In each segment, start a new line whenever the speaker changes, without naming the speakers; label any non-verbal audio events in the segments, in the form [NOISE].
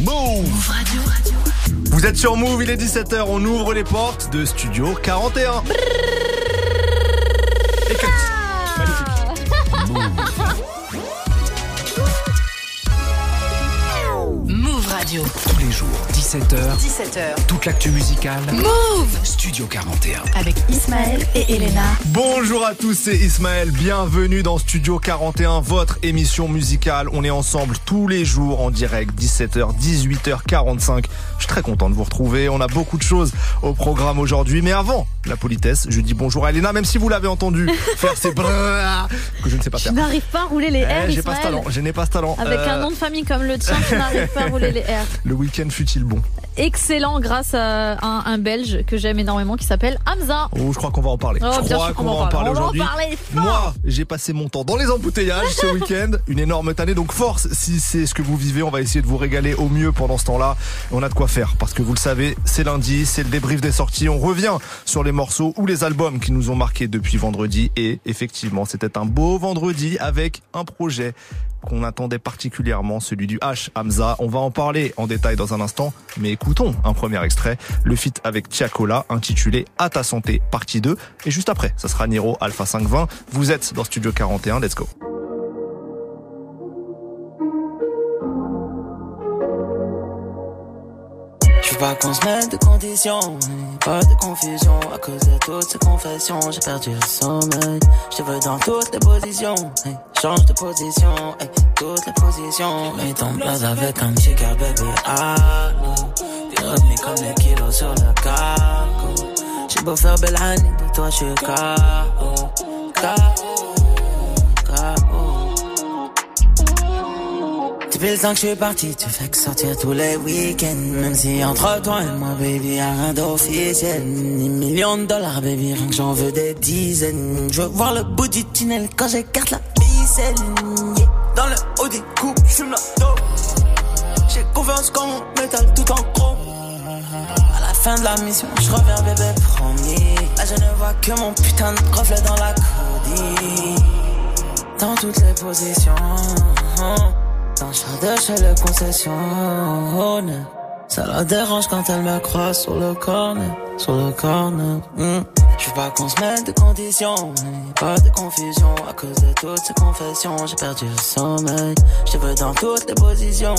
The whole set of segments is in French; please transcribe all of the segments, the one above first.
Move. Vous êtes sur Move, il est 17h, on ouvre les portes de Studio 41.
Move
17h.
17h.
Toute l'actu musicale.
Move
Studio 41.
Avec Ismaël et Elena.
Bonjour à tous, c'est Ismaël. Bienvenue dans Studio 41, votre émission musicale. On est ensemble tous les jours en direct, 17h, 18h45. Je suis très content de vous retrouver. On a beaucoup de choses au programme aujourd'hui. Mais avant la politesse, je dis bonjour à Elena, même si vous l'avez entendu [LAUGHS] faire ces brrrr que je ne sais pas faire.
n'arrives pas à rouler les
Eh,
R,
j'ai pas ce
Ismaël.
talent, je n'ai pas ce talent.
Avec
Euh,
un nom de famille comme le tien, tu n'arrives pas à rouler les R. [LAUGHS]
Le week-end fut-il bon?
Excellent grâce à un, un Belge que j'aime énormément qui s'appelle Hamza.
Oh, je crois qu'on va en parler.
Oh,
je crois qu'on va en parler aujourd'hui. Moi, j'ai passé mon temps dans les embouteillages ce [LAUGHS] week-end. Une énorme tannée. Donc force, si c'est ce que vous vivez, on va essayer de vous régaler au mieux pendant ce temps-là. On a de quoi faire parce que vous le savez, c'est lundi, c'est le débrief des sorties. On revient sur les morceaux ou les albums qui nous ont marqués depuis vendredi. Et effectivement, c'était un beau vendredi avec un projet qu'on attendait particulièrement, celui du H Hamza. On va en parler en détail dans un instant, mais écoutons un premier extrait, le feat avec Tiakola, intitulé À ta santé, partie 2. Et juste après, ça sera Niro Alpha 520. Vous êtes dans Studio 41, let's go.
Pas qu'on se de conditions, pas de confusion à cause de toutes ces confessions. J'ai perdu le sommeil, je te veux dans toutes les positions. change de position, toutes les positions. Mets ton place avec un petit gars, baby. Ah, T'es revenu comme les kilos sur le cargo. J'ai beau faire belle année, de toi je suis KO. KO. Depuis le temps que je suis parti, tu fais que sortir tous les week-ends. Même si entre toi et moi, baby, y'a rien d'officiel. Ni millions de dollars, baby, rien que j'en veux des dizaines. Je veux voir le bout du tunnel quand j'écarte la ficelle. Yeah. Dans le haut des coupes, j'fume la dope. J'ai confiance quand mon métal tout en chrome. À la fin de la mission, je reviens, bébé, promis. Là, je ne vois que mon putain de reflet dans la codie. Dans toutes les positions. Dans de chez le concession Ça la dérange quand elle me croise sur le corner Sur le corner. Mm. Je veux pas qu'on se mette de conditions Pas de confusion. À cause de toutes ces confessions J'ai perdu le sommeil. Je veux dans toutes les positions.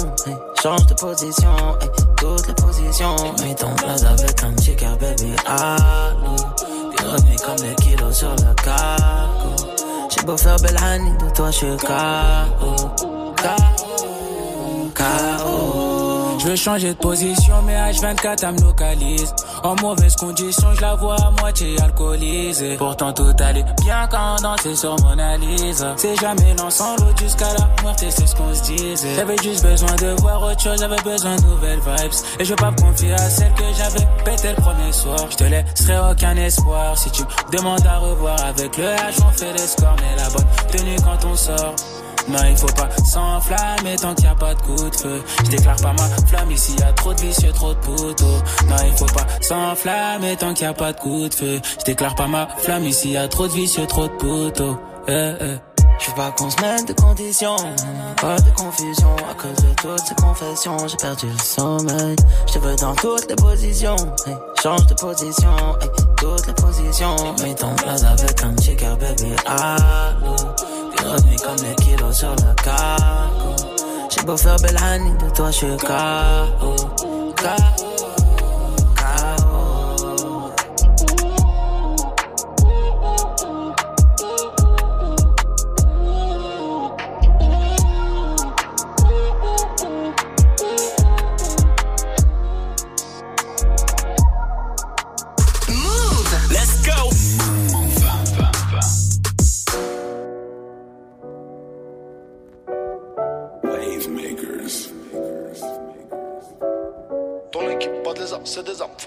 Change de position. Toutes les positions. Mets ton place avec un petit baby Allô. T'es revenu comme les kilos sur le cargo J'ai beau faire belle de toi je suis KO KO
Je veux changer de position, mais H24 elle me localise. En mauvaise condition, je la vois à moitié alcoolisée. Pourtant tout allait bien quand on dansait sur Mona Lisa. C'est jamais l'ensemble jusqu'à la mort, et c'est ce qu'on se disait. J'avais juste besoin de voir autre chose, j'avais besoin de nouvelles vibes. Et je veux pas me confier à celle que j'avais pété le premier soir. Je te laisserai aucun espoir si tu demandes à revoir avec le H, on fait les scores, mais la bonne tenue quand on sort. Non, il faut pas s'enflammer tant qu'il y a pas de coup de feu. Je déclare pas ma flamme ici, y a trop de vicieux, trop de poteaux. Non, il faut pas s'enflammer tant qu'il y a pas de coup de feu. Je déclare pas ma flamme ici, y a trop de vicieux, trop de poteaux. Eh, eh.
Je veux pas qu'on se mette de conditions, pas de confusion à cause de toutes ces confessions. J'ai perdu le sommeil, je te veux dans toutes les positions. change de position, toutes les positions. Mets ton place avec un car baby. Allô, revenu comme les kilos sur le cargo. J'ai beau faire belle année de toi, je suis. KO.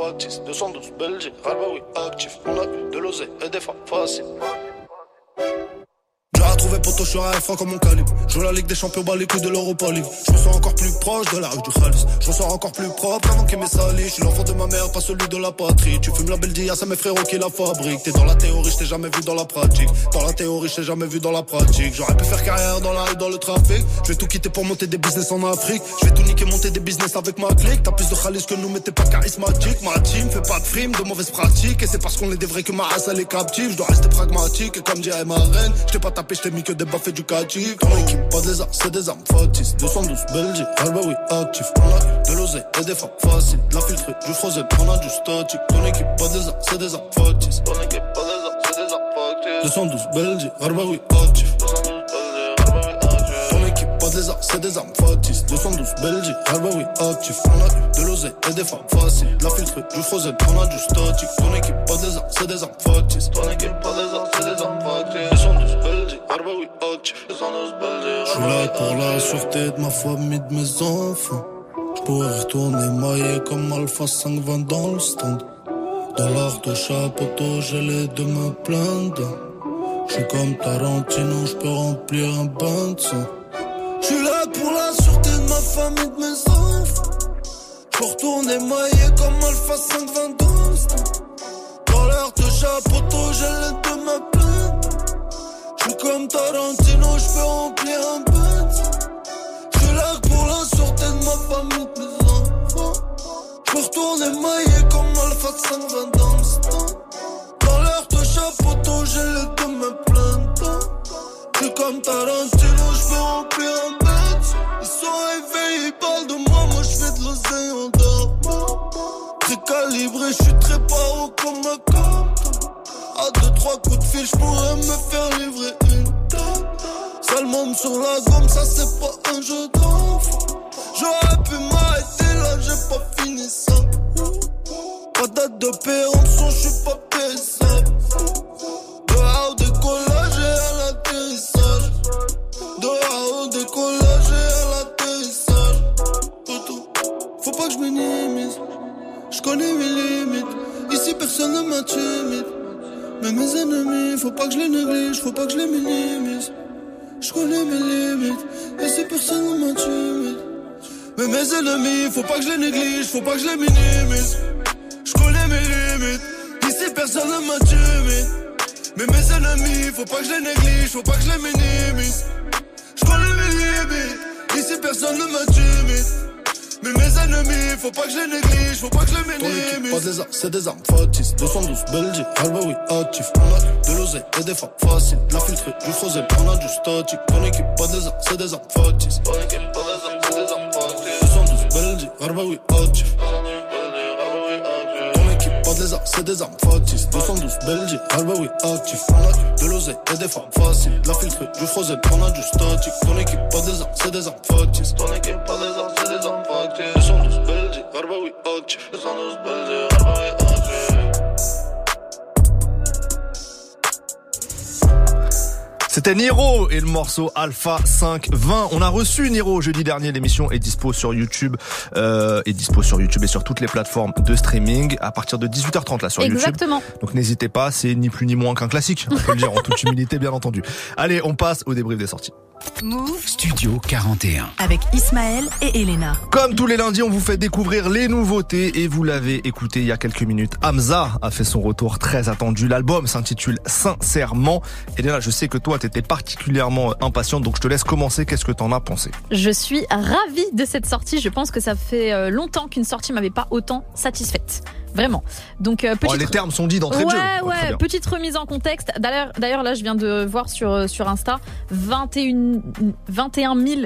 Factices. 212 Belgique, Albaoui actif. On a eu de l'oseille et des femmes faciles. Retrouvé pour je suis un F1 comme mon calibre. Joue la Ligue des Champions, bas les de l'Europa. Je me sens encore plus proche de la rue du Khalis. Je me sens encore plus propre avant qu'il m'ait sali. Je suis l'enfant de ma mère, pas celui de la patrie. Tu fumes la belle dia, c'est mes frérots qui la fabriquent. T'es dans la théorie, je t'ai jamais vu dans la pratique. Dans la théorie, je t'ai jamais vu dans la pratique. J'aurais pu faire carrière dans la rue, dans le trafic. Je vais tout quitter pour monter des business en Afrique. Je vais tout niquer, monter des business avec ma clique. T'as plus de Khalis que nous, mais t'es pas charismatique. Ma team fait pas de frime, de mauvaises pratiques. Et c'est parce qu'on est des vrais que ma race elle est captive. Je dois rester pragmatique. Et comme dirait ma reine, je t'ai pas tapé, je t'ai mis que des baffes. Ton équipe, pas des arts, c'est des armes factices. 212 Belgique, ah bah oui, actif. On a eu de l'oseille et des femmes faciles. La filtrée, du frozen, on a du statique. Ton équipe, pas des arts, c'est des armes factices. Ton équipe, pas des arts, c'est des armes factices. 212 Belgique, ah bah oui, actif. Ton équipe, pas des arts, c'est des armes factices. 212 Belgique, ah bah oui, actif. On a eu de l'oseille femmes faciles. La filtrée, du frozen, on a du statique. Ton équipe, pas des arts, c'est des armes factices. Équipe, pas des arts, c'est des armes. Oui, actif. 212 Belgique,
Je suis là pour la sûreté de ma famille, de mes enfants. Je pourrais retourner maillé comme Alpha 520 dans le stand. Dans l'art de chapeau, j'ai les deux mains pleines. Je suis comme Tarantino, je peux remplir un bain de sang. Je suis là pour la sûreté de ma famille, de mes enfants. Je retourner maillé comme Alpha 520 dans le stand. Dans l'art de chapeau, j'ai les deux mains pleines. Je suis comme Tarantino, je peux remplir un. Je suis là pour la sûreté de ma famille, de mes enfants. Je peux retourner maillé comme Alpha 520 dans le. Dans l'heure de chapeau, j'ai les deux mains pleines dedans. Je suis comme Tarantino, je peux remplir un bête. Ils sont réveillés, ils parlent de moi, moi je fais de l'oseille en dormant. Très calibré, je suis très paro comme un compte. Deux, trois coups de fil, je pourrais me faire livrer une tonne. Seulement sur la gomme, ça c'est pas un jeu d'enfant. J'aurais pu m'arrêter là, j'ai pas fini ça. Pas date de péremption, je suis pas périssable. Dehors au décollage et à l'atterrissage. Dehors au décollage et à l'atterrissage. Faut pas que je minimise. Je connais mes limites. Ici personne ne m'intimide. Mais mes ennemis, faut pas que je les néglige, faut pas que je les minimise. Je connais mes limites. Ici personne ne m'intimide. Mais mes ennemis, faut pas que je les néglige, faut pas que je les minimise. Je connais mes limites. Ici personne ne m'intimide. Mais mes ennemis, faut pas que je les néglige, faut pas que je les minimise. Je mes limites. Ici personne ne m'intimide. Mais mes ennemis, faut pas que je les néglige, faut pas que je les
équipe, pas des arts, c'est des armes factices. 212 Belgique, ah bah oui, actif. On a de l'oseille et des femmes faciles. La filtrée, du frozen, on a du statique. Ton équipe, pas des arts, c'est des armes factices. Ton équipe, pas des arts, c'est des armes factices. 212 Belgique, ah bah oui, actif. Ton équipe, pas des arts, c'est des armes factices. 212 Belgique, ah bah oui, actif. On a de l'oseille et des femmes faciles. La filtrée, du frozen, on a du statique. Ton équipe, pas des arts, c'est des armes factices. Ton équipe, pas des armes factices. 212 Belgique, ah bah oui, actif. 212 Belgique,
C'était Niro et le morceau Alpha 520. On a reçu Niro jeudi dernier. L'émission est dispo sur YouTube, euh, est dispo sur YouTube et sur toutes les plateformes de streaming à partir de 18h30 là sur YouTube.
Exactement.
Donc n'hésitez pas, c'est ni plus ni moins qu'un classique. On peut le dire en toute humilité, bien entendu. Allez, on passe au débrief des sorties.
Move
Studio 41.
avec Ismaël et Elena.
Comme tous les lundis, on vous fait découvrir les nouveautés et vous l'avez écouté il y a quelques minutes. Hamza a fait son retour très attendu. L'album s'intitule Sincèrement. Et là, je sais que toi, t'étais particulièrement impatiente, donc je te laisse commencer. Qu'est-ce que t'en as pensé?
Je suis ravie de cette sortie. Je pense que ça fait euh, longtemps qu'une sortie m'avait pas autant satisfaite. Vraiment. Donc euh,
Oh, Les termes sont dits d'entrée de jeu.
Ouais,
Oh,
ouais, petite remise en contexte. D'ailleurs, d'ailleurs, là, je viens de voir sur, euh, sur Insta 21, 21 000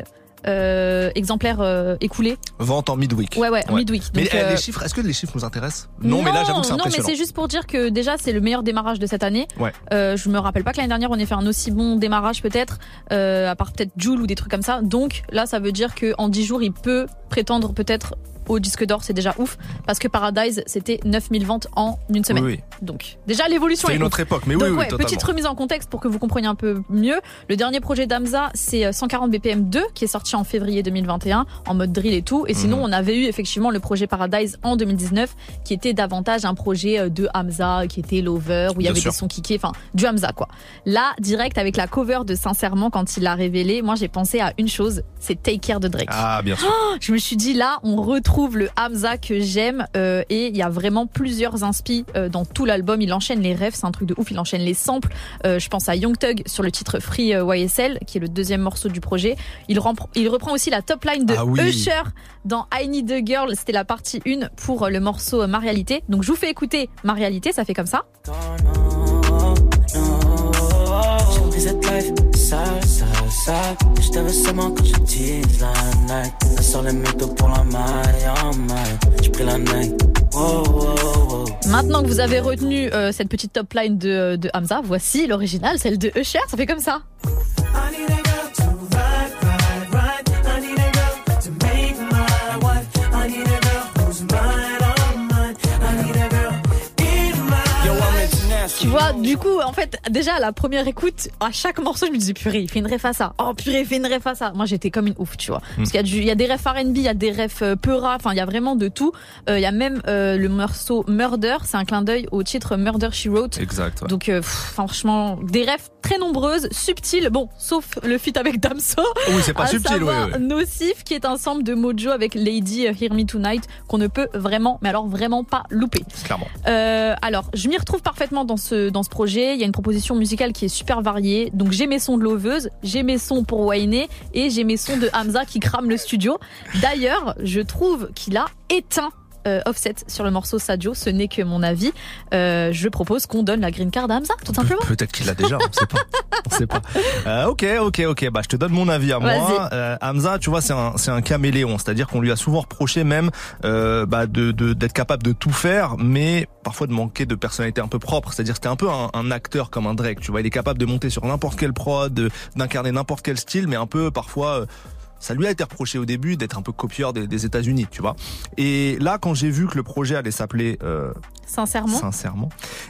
euh, exemplaires euh, écoulés.
Vente en midweek.
Ouais, ouais,
Ouais.
midweek.
Mais
Donc,
euh,
euh,
les chiffres, est-ce que les chiffres nous intéressent? Non, mais là, j'avoue que c'est
Non, mais c'est juste pour dire que déjà, c'est le meilleur démarrage de cette année.
Ouais.
Euh, je me rappelle pas que l'année dernière, on ait fait un aussi bon démarrage, peut-être, à part peut-être Joule ou des trucs comme ça. Donc là, ça veut dire qu'en 10 jours, il peut prétendre peut-être au disque d'or, c'est déjà ouf. Parce que Paradise, c'était 9000 ventes en une semaine.
oui.
Donc, déjà, l'évolution
C'est
est
une autre époque, mais
Donc
oui, oui,
ouais, petite remise en contexte pour que vous compreniez un peu mieux. Le dernier projet d'Amza, c'est euh, 140 BPM 2 qui est sorti en février 2021 en mode drill et tout. Et sinon,
Mhm.
on avait eu effectivement le projet Paradise en 2019 qui était davantage un projet euh, de Hamza, qui était Lover, où il y avait
sûr.
des sons kickés, enfin du Hamza quoi. Là, direct avec la cover de Sincèrement quand il l'a révélé, moi j'ai pensé à une chose, c'est Take Care de Drake.
Ah, bien sûr.
Je me suis dit là, on retrouve le Hamza que j'aime euh, et il y a vraiment plusieurs inspi euh, dans tout l'album. Il enchaîne les refs, c'est un truc de ouf. Il enchaîne les samples. Euh, je pense à Young Thug sur le titre Free euh, YSL, qui est le deuxième morceau du projet. Il, reprend aussi la top line de
Ah oui.
Usher dans I Need a Girl. C'était la partie 1 pour euh, le morceau euh, Ma Réalité. Donc je vous fais écouter Ma Réalité, ça fait comme ça.
Sale, sale, sale. Je t'avais seulement quand je tease la night. Elle sort les métaux pour la maille en maille. J'ai pris la night. Wow, wow, wow.
Maintenant que vous avez retenu euh, cette petite top line de, de Hamza, voici l'original, celle de Usher. Ça fait comme ça. Tu vois, du coup, en fait, déjà à la première écoute, à chaque morceau, je me disais purée, il fait une ref à ça. Oh purée, il fait une ref à ça. Moi, j'étais comme une ouf, tu vois. Parce qu'il y a du, il y a des refs R&B, il y a des refs euh, Peura, enfin, il y a vraiment de tout. Euh, Il y a même euh, le morceau Murder, c'est un clin d'œil au titre Murder She Wrote.
Exact. ouais.
Donc, euh, pff, franchement, des refs très nombreuses, subtiles. Bon, sauf le feat avec Damso.
Oui, c'est pas
à
subtil, oui.
savoir
oui.
Nocif, qui est un sample de Mojo avec Lady euh, Hear Me Tonight, qu'on ne peut vraiment, mais alors vraiment pas louper.
Clairement.
Euh, alors, je m'y retrouve parfaitement dans ce, dans ce projet. Il y a une proposition musicale qui est super variée. Donc, j'ai mes sons de Loveuse, j'ai mes sons pour Wayne et j'ai mes sons de Hamza qui crame le studio. D'ailleurs, je trouve qu'il a éteint euh, Offset sur le morceau Sadio. Ce n'est que mon avis. Euh, je propose qu'on donne la green card à Hamza, tout simplement.
Pe- Peut-être qu'il l'a déjà, on sait pas. On sait pas. [LAUGHS] Euh, ok, ok, ok. Bah, je te donne mon avis à moi. Euh, Hamza, tu vois, c'est un, c'est un caméléon. C'est-à-dire qu'on lui a souvent reproché même euh, bah, de, de- d'être capable de tout faire, mais parfois de manquer de personnalité un peu propre. C'est-à-dire c'était un peu un, un acteur comme un Drake. Tu vois, il est capable de monter sur n'importe quelle prod, d'incarner n'importe quel style, mais un peu parfois. Ça lui a été reproché au début d'être un peu copieur des, des États-Unis, tu vois. Et là, quand j'ai vu que le projet allait s'appeler euh,
Sincèrement.
sincèrement.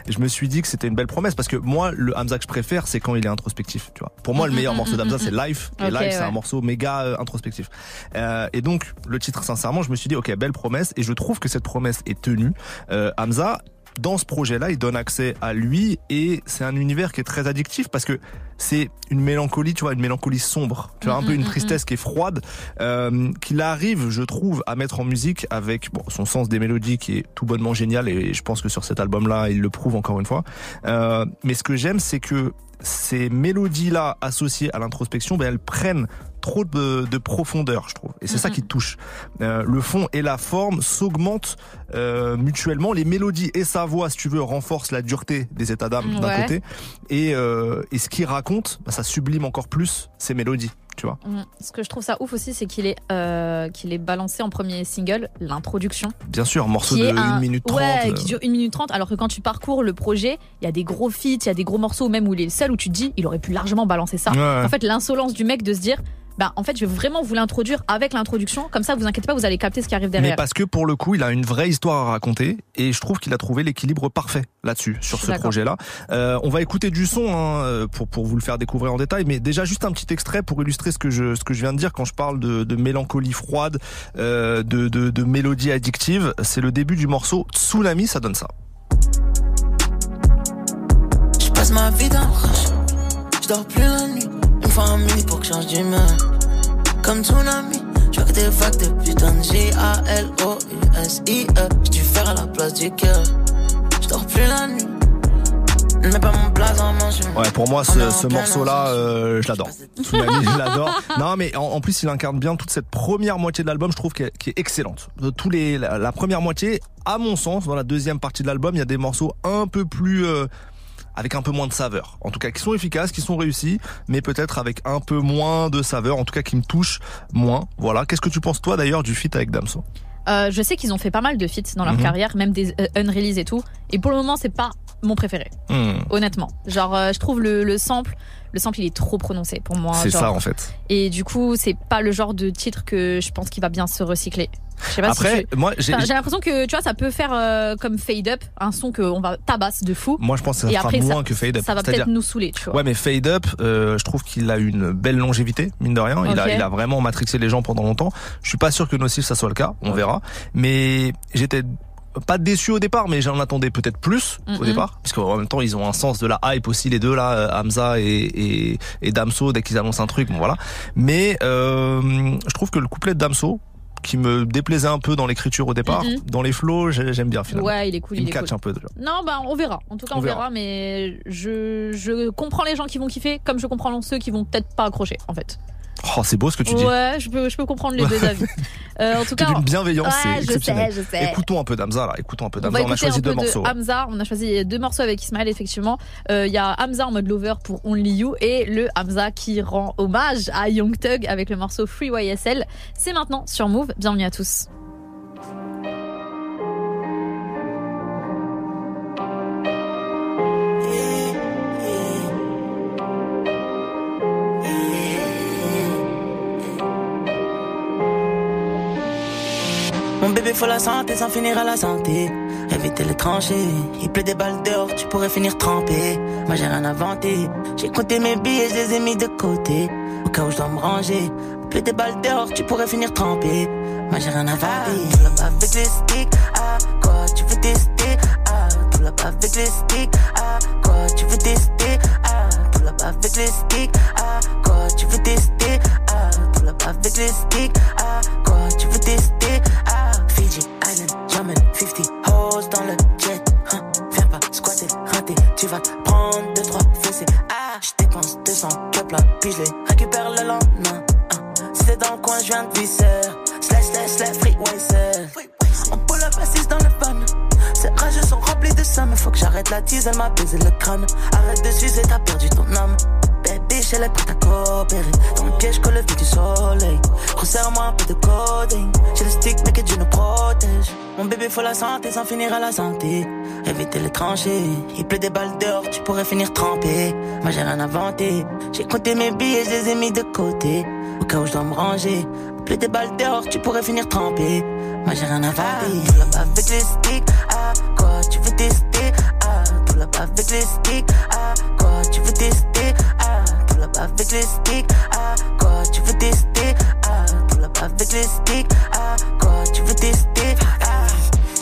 Je me suis dit que c'était une belle promesse parce que moi, le Hamza que je préfère, c'est quand il est introspectif. Tu vois. Pour moi, le meilleur morceau d'Hamza, c'est Life. Et Life, c'est un morceau méga euh, introspectif. Euh, et donc, le titre sincèrement, je me suis dit, ok, belle promesse. Et je trouve que cette promesse est tenue. Euh, Hamza. Dans ce projet-là, il donne accès à lui et c'est un univers qui est très addictif parce que c'est une mélancolie, tu vois, une mélancolie sombre, tu vois, un
Mm,
peu
mm,
une
mm,
tristesse qui est froide, euh, qu'il arrive, je trouve, à mettre en musique avec bon, son sens des mélodies qui est tout bonnement génial et je pense que sur cet album-là, il le prouve encore une fois. Euh, mais ce que j'aime, c'est que ces mélodies-là associées à l'introspection, ben, elles prennent trop de, de profondeur, je trouve. Et c'est ça qui touche. Euh, le fond et la forme s'augmentent euh, mutuellement. Les mélodies et sa voix, si tu veux, renforcent la dureté des états d'âme d'un côté. Et, euh, et ce qu'il raconte, ben, ça sublime encore plus ces mélodies, tu vois.
Mm. Ce que je trouve ça ouf aussi, c'est qu'il est, euh, qu'il est balancé en premier single, l'introduction.
Bien sûr, morceau de
est un-
1 minute 30.
Ouais,
euh,
qui dure 1 minute 30, alors que quand tu parcours le projet, il y a des gros feats, il y a des gros morceaux, même où il est le seul, où tu te dis, il aurait pu largement balancer ça.
Ouais.
En fait, l'insolence du mec de se dire, bah, en fait, je vais vraiment vous l'introduire avec l'introduction, comme ça, vous inquiétez pas, vous allez capter ce qui arrive
Mais
derrière.
parce que pour le coup, il a une vraie histoire à raconter et je trouve qu'il a trouvé l'équilibre parfait là-dessus, sur ce projet-là. Euh, on va écouter du son hein, euh, pour pour vous le faire découvrir en détail, mais déjà juste un petit extrait pour illustrer ce que je ce que je viens de dire quand je parle de, de mélancolie froide, euh, de, de de mélodie addictive. C'est le début du morceau Tsunami, ça donne ça.
Je passe ma vie dans le rush. Je dors plus la nuit. Minuit pour que change d'humeur. Comme tsunami. Je vois que des vagues de putain J-A-L-O-U-S-I-E. J'ai dû faire à la place du cœur. Je dors plus la nuit.
Ouais, pour moi, ce, ce morceau-là, euh, je l'adore. Tsunami, je l'adore. Non, mais en, en plus, il incarne bien toute cette première moitié de l'album, je trouve, qui est, qui est excellente. De tous les, la, la première moitié, à mon sens, dans la deuxième partie de l'album, il y a des morceaux un peu plus, euh, avec un peu moins de saveur. En tout cas, qui sont efficaces, qui sont réussis, mais peut-être avec un peu moins de saveur, en tout cas, qui me touchent moins. Voilà. Qu'est-ce que tu penses, toi, d'ailleurs, du feat avec Damso?
Euh, je sais qu'ils ont fait pas mal de feats dans leur
Mhm.
carrière, même des euh, unreleased et tout. Et pour le moment, c'est pas mon préféré,
Hmm,
honnêtement. Genre, euh, je trouve le, le sample, le sample, il est trop prononcé pour moi.
c'est ça, en fait.
Et du coup, c'est pas le genre de titre que je pense qu'il va bien se recycler. Je sais pas
Après,
si tu-
moi, j'ai,
Enfin, j'ai l'impression que tu vois, ça peut faire euh, comme Fade Up, un son qu'on va tabasse de fou.
moi, je pense que ça fera moins
ça,
que Fade Up.
ça va peut-être nous saouler, tu vois.
Ouais, mais Fade Up, euh, je trouve qu'il a une belle longévité, mine de rien. Il, a, il a vraiment matrixé les gens pendant longtemps. Je suis pas sûr que Nocif, ça soit le cas. On verra. Mais j'étais pas déçu au départ, mais j'en attendais peut-être plus au départ. Parce qu'en même temps, ils ont un sens de la hype aussi, les deux là, euh, Hamza et, et, et Damso, dès qu'ils annoncent un truc, bon voilà. Mais euh, je trouve que le couplet de Damso, qui me déplaisait un peu dans l'écriture au départ, dans les flows, j'ai- j'aime bien finalement.
Ouais, il est cool,
il
il,
me catch
cool.
un peu déjà.
Non, bah on verra. En tout cas, on,
On
verra.
verra.
mais je, je comprends les gens qui vont kiffer, comme je comprends ceux qui vont peut-être pas accrocher, en fait.
Oh, c'est beau ce que tu dis.
Ouais, je peux, je peux comprendre les deux [LAUGHS] avis. Euh, en tout cas,
d'une bienveillance, c'est
ouais, je sais, je sais.
Écoutons un peu d'Hamza là, écoutons un peu
On
d'Hamza. On, a choisi
un
deux morceaux.
de Hamza. On a choisi deux morceaux avec Ismaël, effectivement. Euh, Il y a Hamza en mode lover pour Only You et le Hamza qui rend hommage à Young Thug avec le morceau Free YSL. C'est maintenant sur Move. Bienvenue à tous.
Bébé faut la santé sans finir à la santé. Éviter les tranchées, il pleut des balles dehors, tu pourrais finir trempé. Moi j'ai rien inventé, j'ai compté mes billets, je les ai mis de côté. Au cas où je dois me ranger, il pleut des balles dehors, tu pourrais finir trempé. Moi j'ai rien inventé. Pull up avec les sticks, ah quoi tu veux tester, ah up avec les sticks, ah quoi tu veux tester, ah up avec les sticks, ah quoi tu veux tester, ah up avec les sticks, ah quoi tu veux tester, ah Island, j'emmène 50 hoes dans le jet, hein, viens pas squatter, rater, tu vas prendre deux trois fessées, ah je dépense 200 cup là, puis je les récupère le lendemain, hein. C'est dans le coin, je viens de visser, slash slash slash free waser. On pull up assise dans le van. Ces rageux sont remplis de ça, mais faut que j'arrête la tease, elle m'a baisé le crâne. Arrête de sucer, t'as perdu ton âme. Elle est prête à coopérer. Dans le piège, colle le du soleil. Resserre-moi un peu de coding. J'ai le stick, mais que Dieu nous protège. Mon bébé, faut la santé sans finir à la santé. Éviter les tranchées. Il pleut des balles dehors, tu pourrais finir trempé. Moi, j'ai rien inventé. J'ai compté mes billets, je les ai mis de côté. Au cas où je dois me ranger. Plus des balles dehors, tu pourrais finir trempé. Moi j'ai rien valer. Pull up avec les sticks, ah quoi tu veux tester, ah pull up avec les sticks, ah quoi tu veux tester, ah avec les sticks, ah quoi tu veux tester, avec les sticks, ah quoi tu veux tester,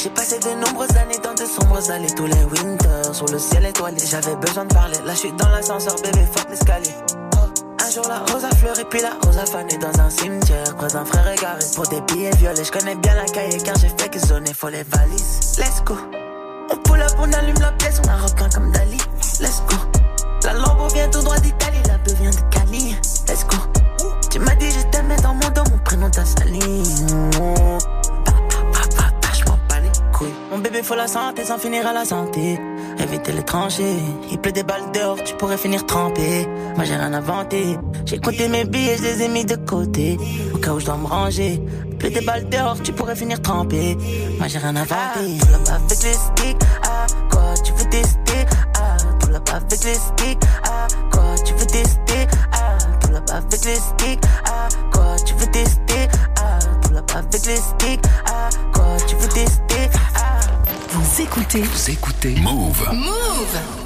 j'ai passé de nombreuses années dans de sombres allées. Tous les winters Sur le ciel étoilé, j'avais besoin de parler. Là je suis dans l'ascenseur, bébé, fuck l'escalier. Un jour la rose a fleuri puis la rose a fané dans un cimetière. Croise un frère égaré pour des billets violets. Je connais bien la cahier car j'ai fait que zoner faut les valises. Let's go. On pull up, on allume la pièce, on a repeint comme Dali. Let's go La vient tout droit d'Italie, la beuh vient de Cali. Let's go. Tu m'as dit je t'aimais dans mon dos, mon prénom t'a sali. Mon bébé faut la santé sans finir à la santé. Éviter les tranchées Il pleut des balles dehors tu pourrais finir trempé. Moi j'ai rien inventé. J'ai compté mes billets je les ai mis de côté. Au cas où je dois me ranger Il pleut des balles dehors tu pourrais finir trempé. Moi j'ai rien inventé. Up avec les sticks. Ah quoi tu veux tester? Pull up avec les sticks Ah quoi tu veux tester Ah pull up avec les sticks Ah quoi tu veux tester Ah pull up avec les sticks Ah quoi tu veux tester Ah.
Vous écoutez.
Vous écoutez. Move.
Move.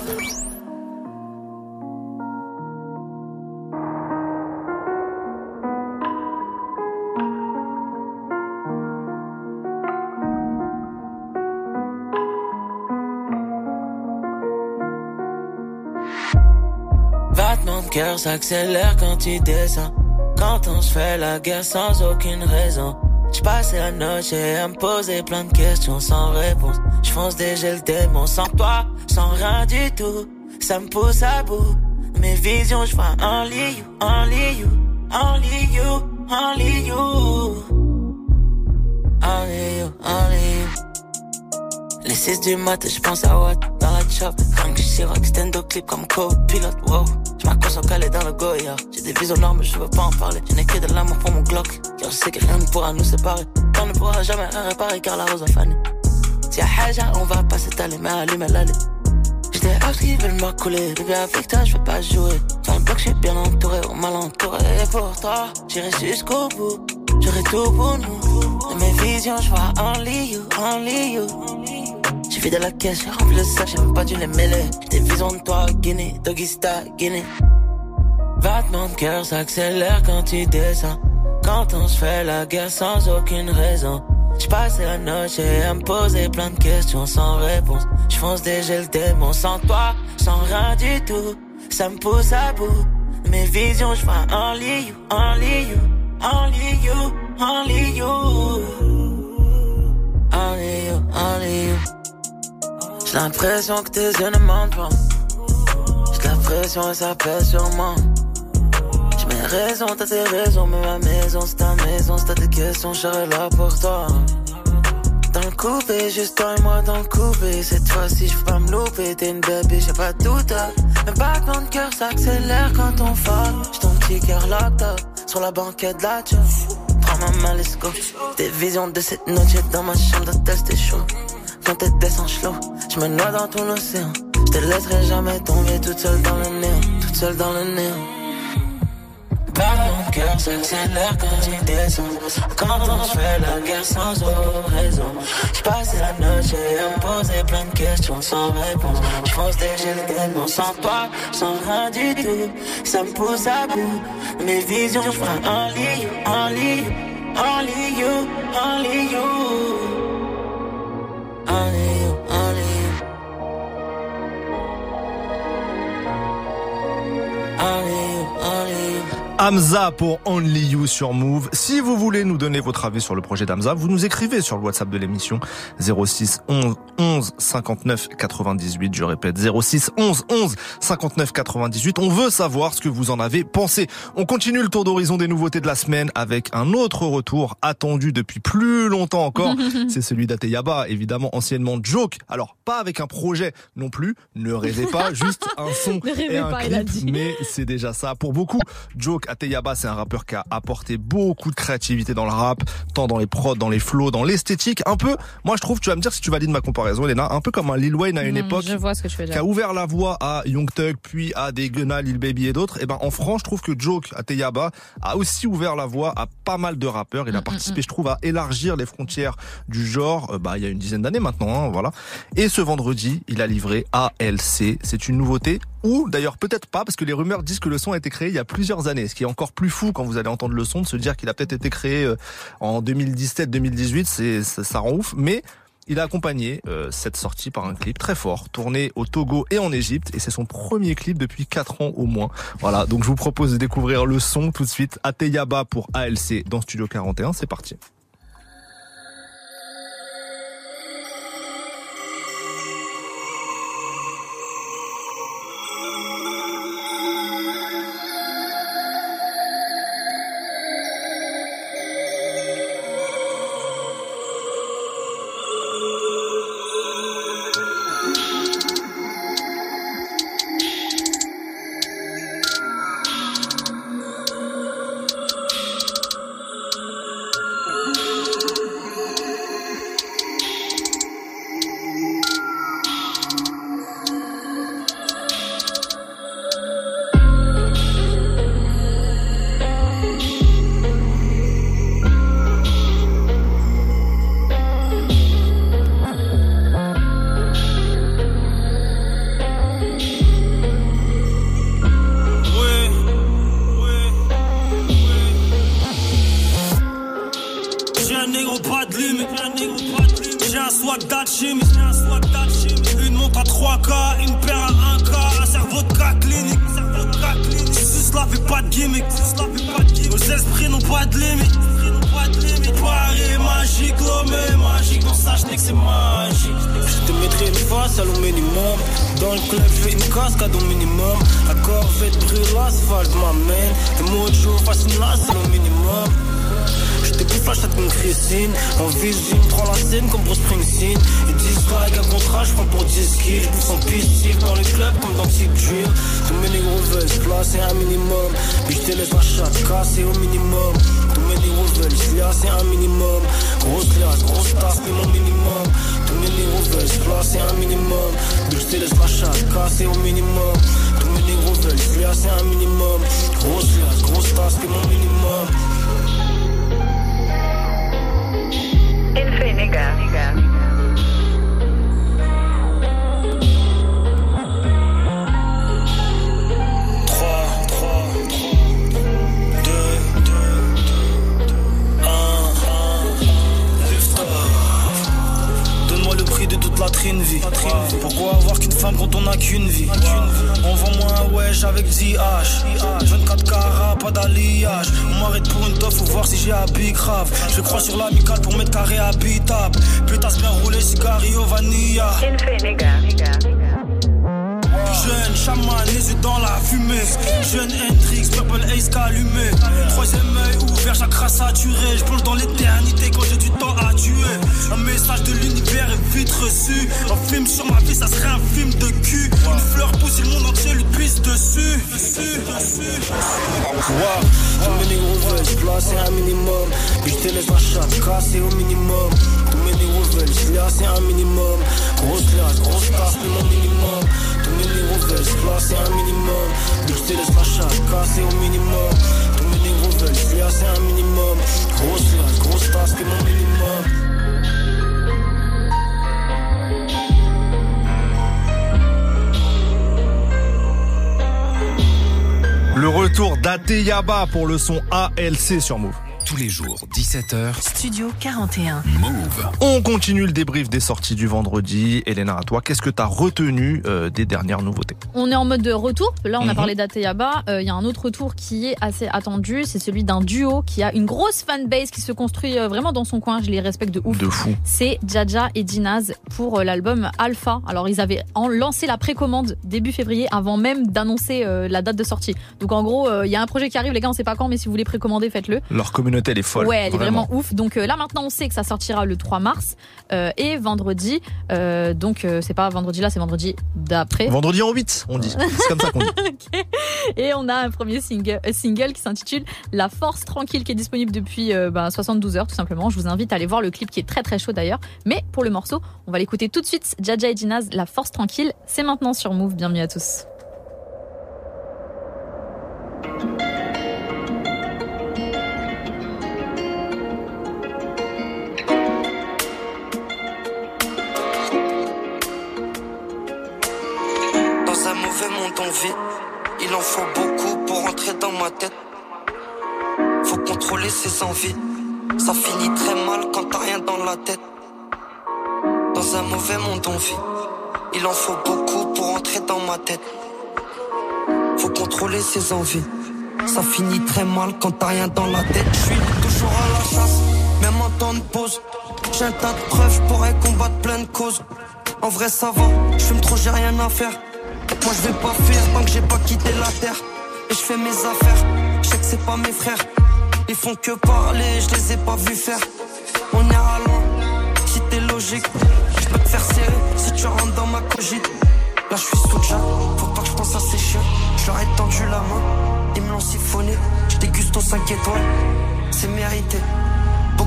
Cœur s'accélère quand tu descends. Quand on se fait la guerre sans aucune raison. J'passais la noche à me poser plein de questions sans réponse. J'fonce déjà le démon sans toi, sans rien du tout. Ça me pousse à bout. Mes visions, j'vois only you, only you, only you, only you. Only you. Les 6 du mat, je pense à what dans la chop. Quand que je sirote, stand clip comme copilote, wow. Je m'accroche en calé dans le Goya. J'ai des visions mais je veux pas en parler. Je n'ai que de l'amour pour mon Glock. Je sais que rien ne pourra nous séparer. On ne pourra jamais réparer car la rose a fané. Si y'a haja, on va pas s'étaler, mais allumer l'allée. J'étais out qui veulent m'accouler. Bébé, avec toi, je veux pas jouer. Dans le bloc, je suis bien entouré, ou mal entouré. Et pour toi, j'irai jusqu'au bout. j'aurai tout pour nous. Dans mes visions, je vois only you, only you. Fait de la caisse, j'ai rempli le sac, j'ai même pas dû les mêler. Des visions de toi, Guinée, Doggy Star, Guinée. Battement de cœur s'accélère quand tu descends. Quand on se fait la guerre sans aucune raison. J'ai passé la noche à me poser plein de questions sans réponse. Je fonce déjà le démon sans toi, sans rien du tout. Ça me pousse à bout. Mes visions, je vois only you, only you, only you, only you. Only you, only you. J'ai l'impression que tes yeux ne mentent pas. J'ai l'impression et ça pèse sur moi. J'ai mes raisons, t'as tes raisons, mais ma maison c'est ta maison. Si t'as des questions, je là pour toi. Dans le coupé, juste toi et moi dans le coupé. Cette fois-ci, je pas me louper. T'es une baby, j'ai pas de doute. Un battement de cœur s'accélère quand on fuck. J'ai ton petit cœur locked sur la banquette de la. Prends ma main, let's go. Des visions de cette noche dans ma chambre d'hôtel, c'était chaud. Quand t'es descend slow, je me noie dans ton océan. Je te laisserai jamais tomber toute seule dans le néant, toute seule dans le néant. Pas mon cœur s'accélère quand tu descends. Quand on se fait la guerre sans raison. Je passé la noche à me poser plein de questions sans réponse. Je fonce déjà le tellement sans toi, sans rien du tout. Ça me pousse à bout. Mes visions, vois only you, only you, only you, only you. Only you,
Hamza pour Only You sur Move. Si vous voulez nous donner votre avis sur le projet d'Hamza, vous nous écrivez sur le WhatsApp de l'émission 06 11 11 59 98. Je répète 06 11 11 59 98. On veut savoir ce que vous en avez pensé. On continue le tour d'horizon des nouveautés de la semaine avec un autre retour attendu depuis plus longtemps encore. [LAUGHS] C'est celui d'Ateyaba, évidemment anciennement Joke. Alors pas avec un projet non plus. Ne rêvez pas, juste un son [LAUGHS]
Ne rêvez
et un
pas, il a
clip.
dit.
Mais c'est déjà ça pour beaucoup. Joke Ateyaba, c'est un rappeur qui a apporté beaucoup de créativité dans le rap, tant dans les prods, dans les flows, dans l'esthétique. Un peu, moi je trouve, tu vas me dire si tu valides ma comparaison, Elena, un peu comme un Lil Wayne à une
Hmm,
époque.
Je vois ce que tu veux
Qui a ouvert la voie à Young Thug, puis à des Gunna, Lil Baby et d'autres. Et ben en France, je trouve que Joke Ateyaba a aussi ouvert la voie à pas mal de rappeurs.
Hmm,
Il a participé, je trouve, à élargir les frontières du genre. euh, bah il y a une dizaine d'années maintenant, hein, voilà. Et ce vendredi, il a livré ALC. C'est une nouveauté ou d'ailleurs peut-être pas parce que les rumeurs disent que le son a été créé il y a plusieurs années. Qui est encore plus fou quand vous allez entendre le son de se dire qu'il a peut-être été créé euh, en 2017-2018, c'est ça, ça rend ouf. Mais il a accompagné euh, cette sortie par un clip très fort, tourné au Togo et en Égypte, et c'est son premier clip depuis 4 ans au moins. Voilà, donc je vous propose de découvrir le son tout de suite. Ateyaba pour ALC dans Studio 41, c'est parti. ALC sur Move.
Tous les jours, 17h,
Studio 41.
Move.
On continue le débrief des sorties du vendredi. Elena, à toi, qu'est-ce que tu as retenu euh, des dernières nouveautés?
On est en mode de retour. Là, on a
Mhm.
parlé d'Ateyaba. Euh, Il y a un autre retour qui est assez attendu. C'est celui d'un duo qui a une grosse fanbase qui se construit euh, vraiment dans son coin. Je les respecte de ouf.
De fou.
C'est Jaja et Dinaz pour euh, l'album Alpha. Alors, ils avaient en- lancé la précommande début février avant même d'annoncer euh, la date de sortie. Donc, en gros, euh, il y a un projet qui arrive, les gars, on sait pas quand, mais si vous voulez précommander, faites-le.
Leur communauté, elle est folle.
Ouais, elle est vraiment ouf. Donc euh, là maintenant on sait que ça sortira le 3 mars euh, et vendredi. euh, donc euh, c'est pas vendredi là, c'est vendredi d'après.
Vendredi en 8, on dit. [LAUGHS] C'est comme ça qu'on dit.
Et on a un premier single, single qui s'intitule La Force Tranquille qui est disponible depuis euh, bah, 72 heures tout simplement. Je vous invite à aller voir le clip qui est très très chaud d'ailleurs. Mais pour le morceau, on va l'écouter tout de suite. Jaja et Dinaz, La Force Tranquille. C'est maintenant sur Move. Bienvenue à tous.
Il en faut beaucoup pour entrer dans ma tête. Faut contrôler ses envies, ça finit très mal quand t'as rien dans la tête. Dans un mauvais monde on vit, il en faut beaucoup pour entrer dans ma tête. Faut contrôler ses envies, ça finit très mal quand t'as rien dans la tête. Je suis toujours à la chasse, même en temps de pause. J'ai un tas de preuves, pourrais combattre plein de causes. En vrai ça va, je fume trop, j'ai rien à faire. Moi je vais pas fuir tant que j'ai pas quitté la terre. Et je fais mes affaires, je sais que c'est pas mes frères. Ils font que parler, je les ai pas vus faire. On ira loin, si t'es logique. Je peux te faire serrer si tu rentres dans ma cogite. Là je suis sous le faut pas que je pense à ces chiens. Je leur ai tendu la main, ils me l'ont siphonné. Je déguste aux 5 étoiles, c'est mérité.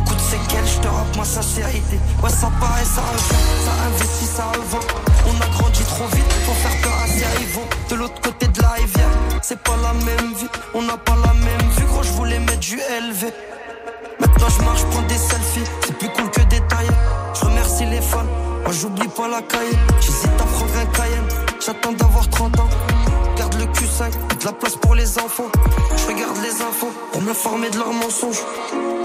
Beaucoup de séquelles, je te rappe ma sincérité. Ouais, ça paraît, ça revient, ça investit, ça revend. On a grandi trop vite, faut faire peur à ses rivaux. De l'autre côté de la rivière, c'est pas la même vie, on n'a pas la même vue. Gros, je voulais mettre du LV. Maintenant, je marche, prends des selfies, c'est plus cool que des tailles. Je remercie les fans, moi j'oublie pas la caille. J'hésite à prendre un Cayenne, j'attends d'avoir 30 ans. Garde le Q5, de la place pour les enfants. Je regarde les infos pour me former de leurs mensonges.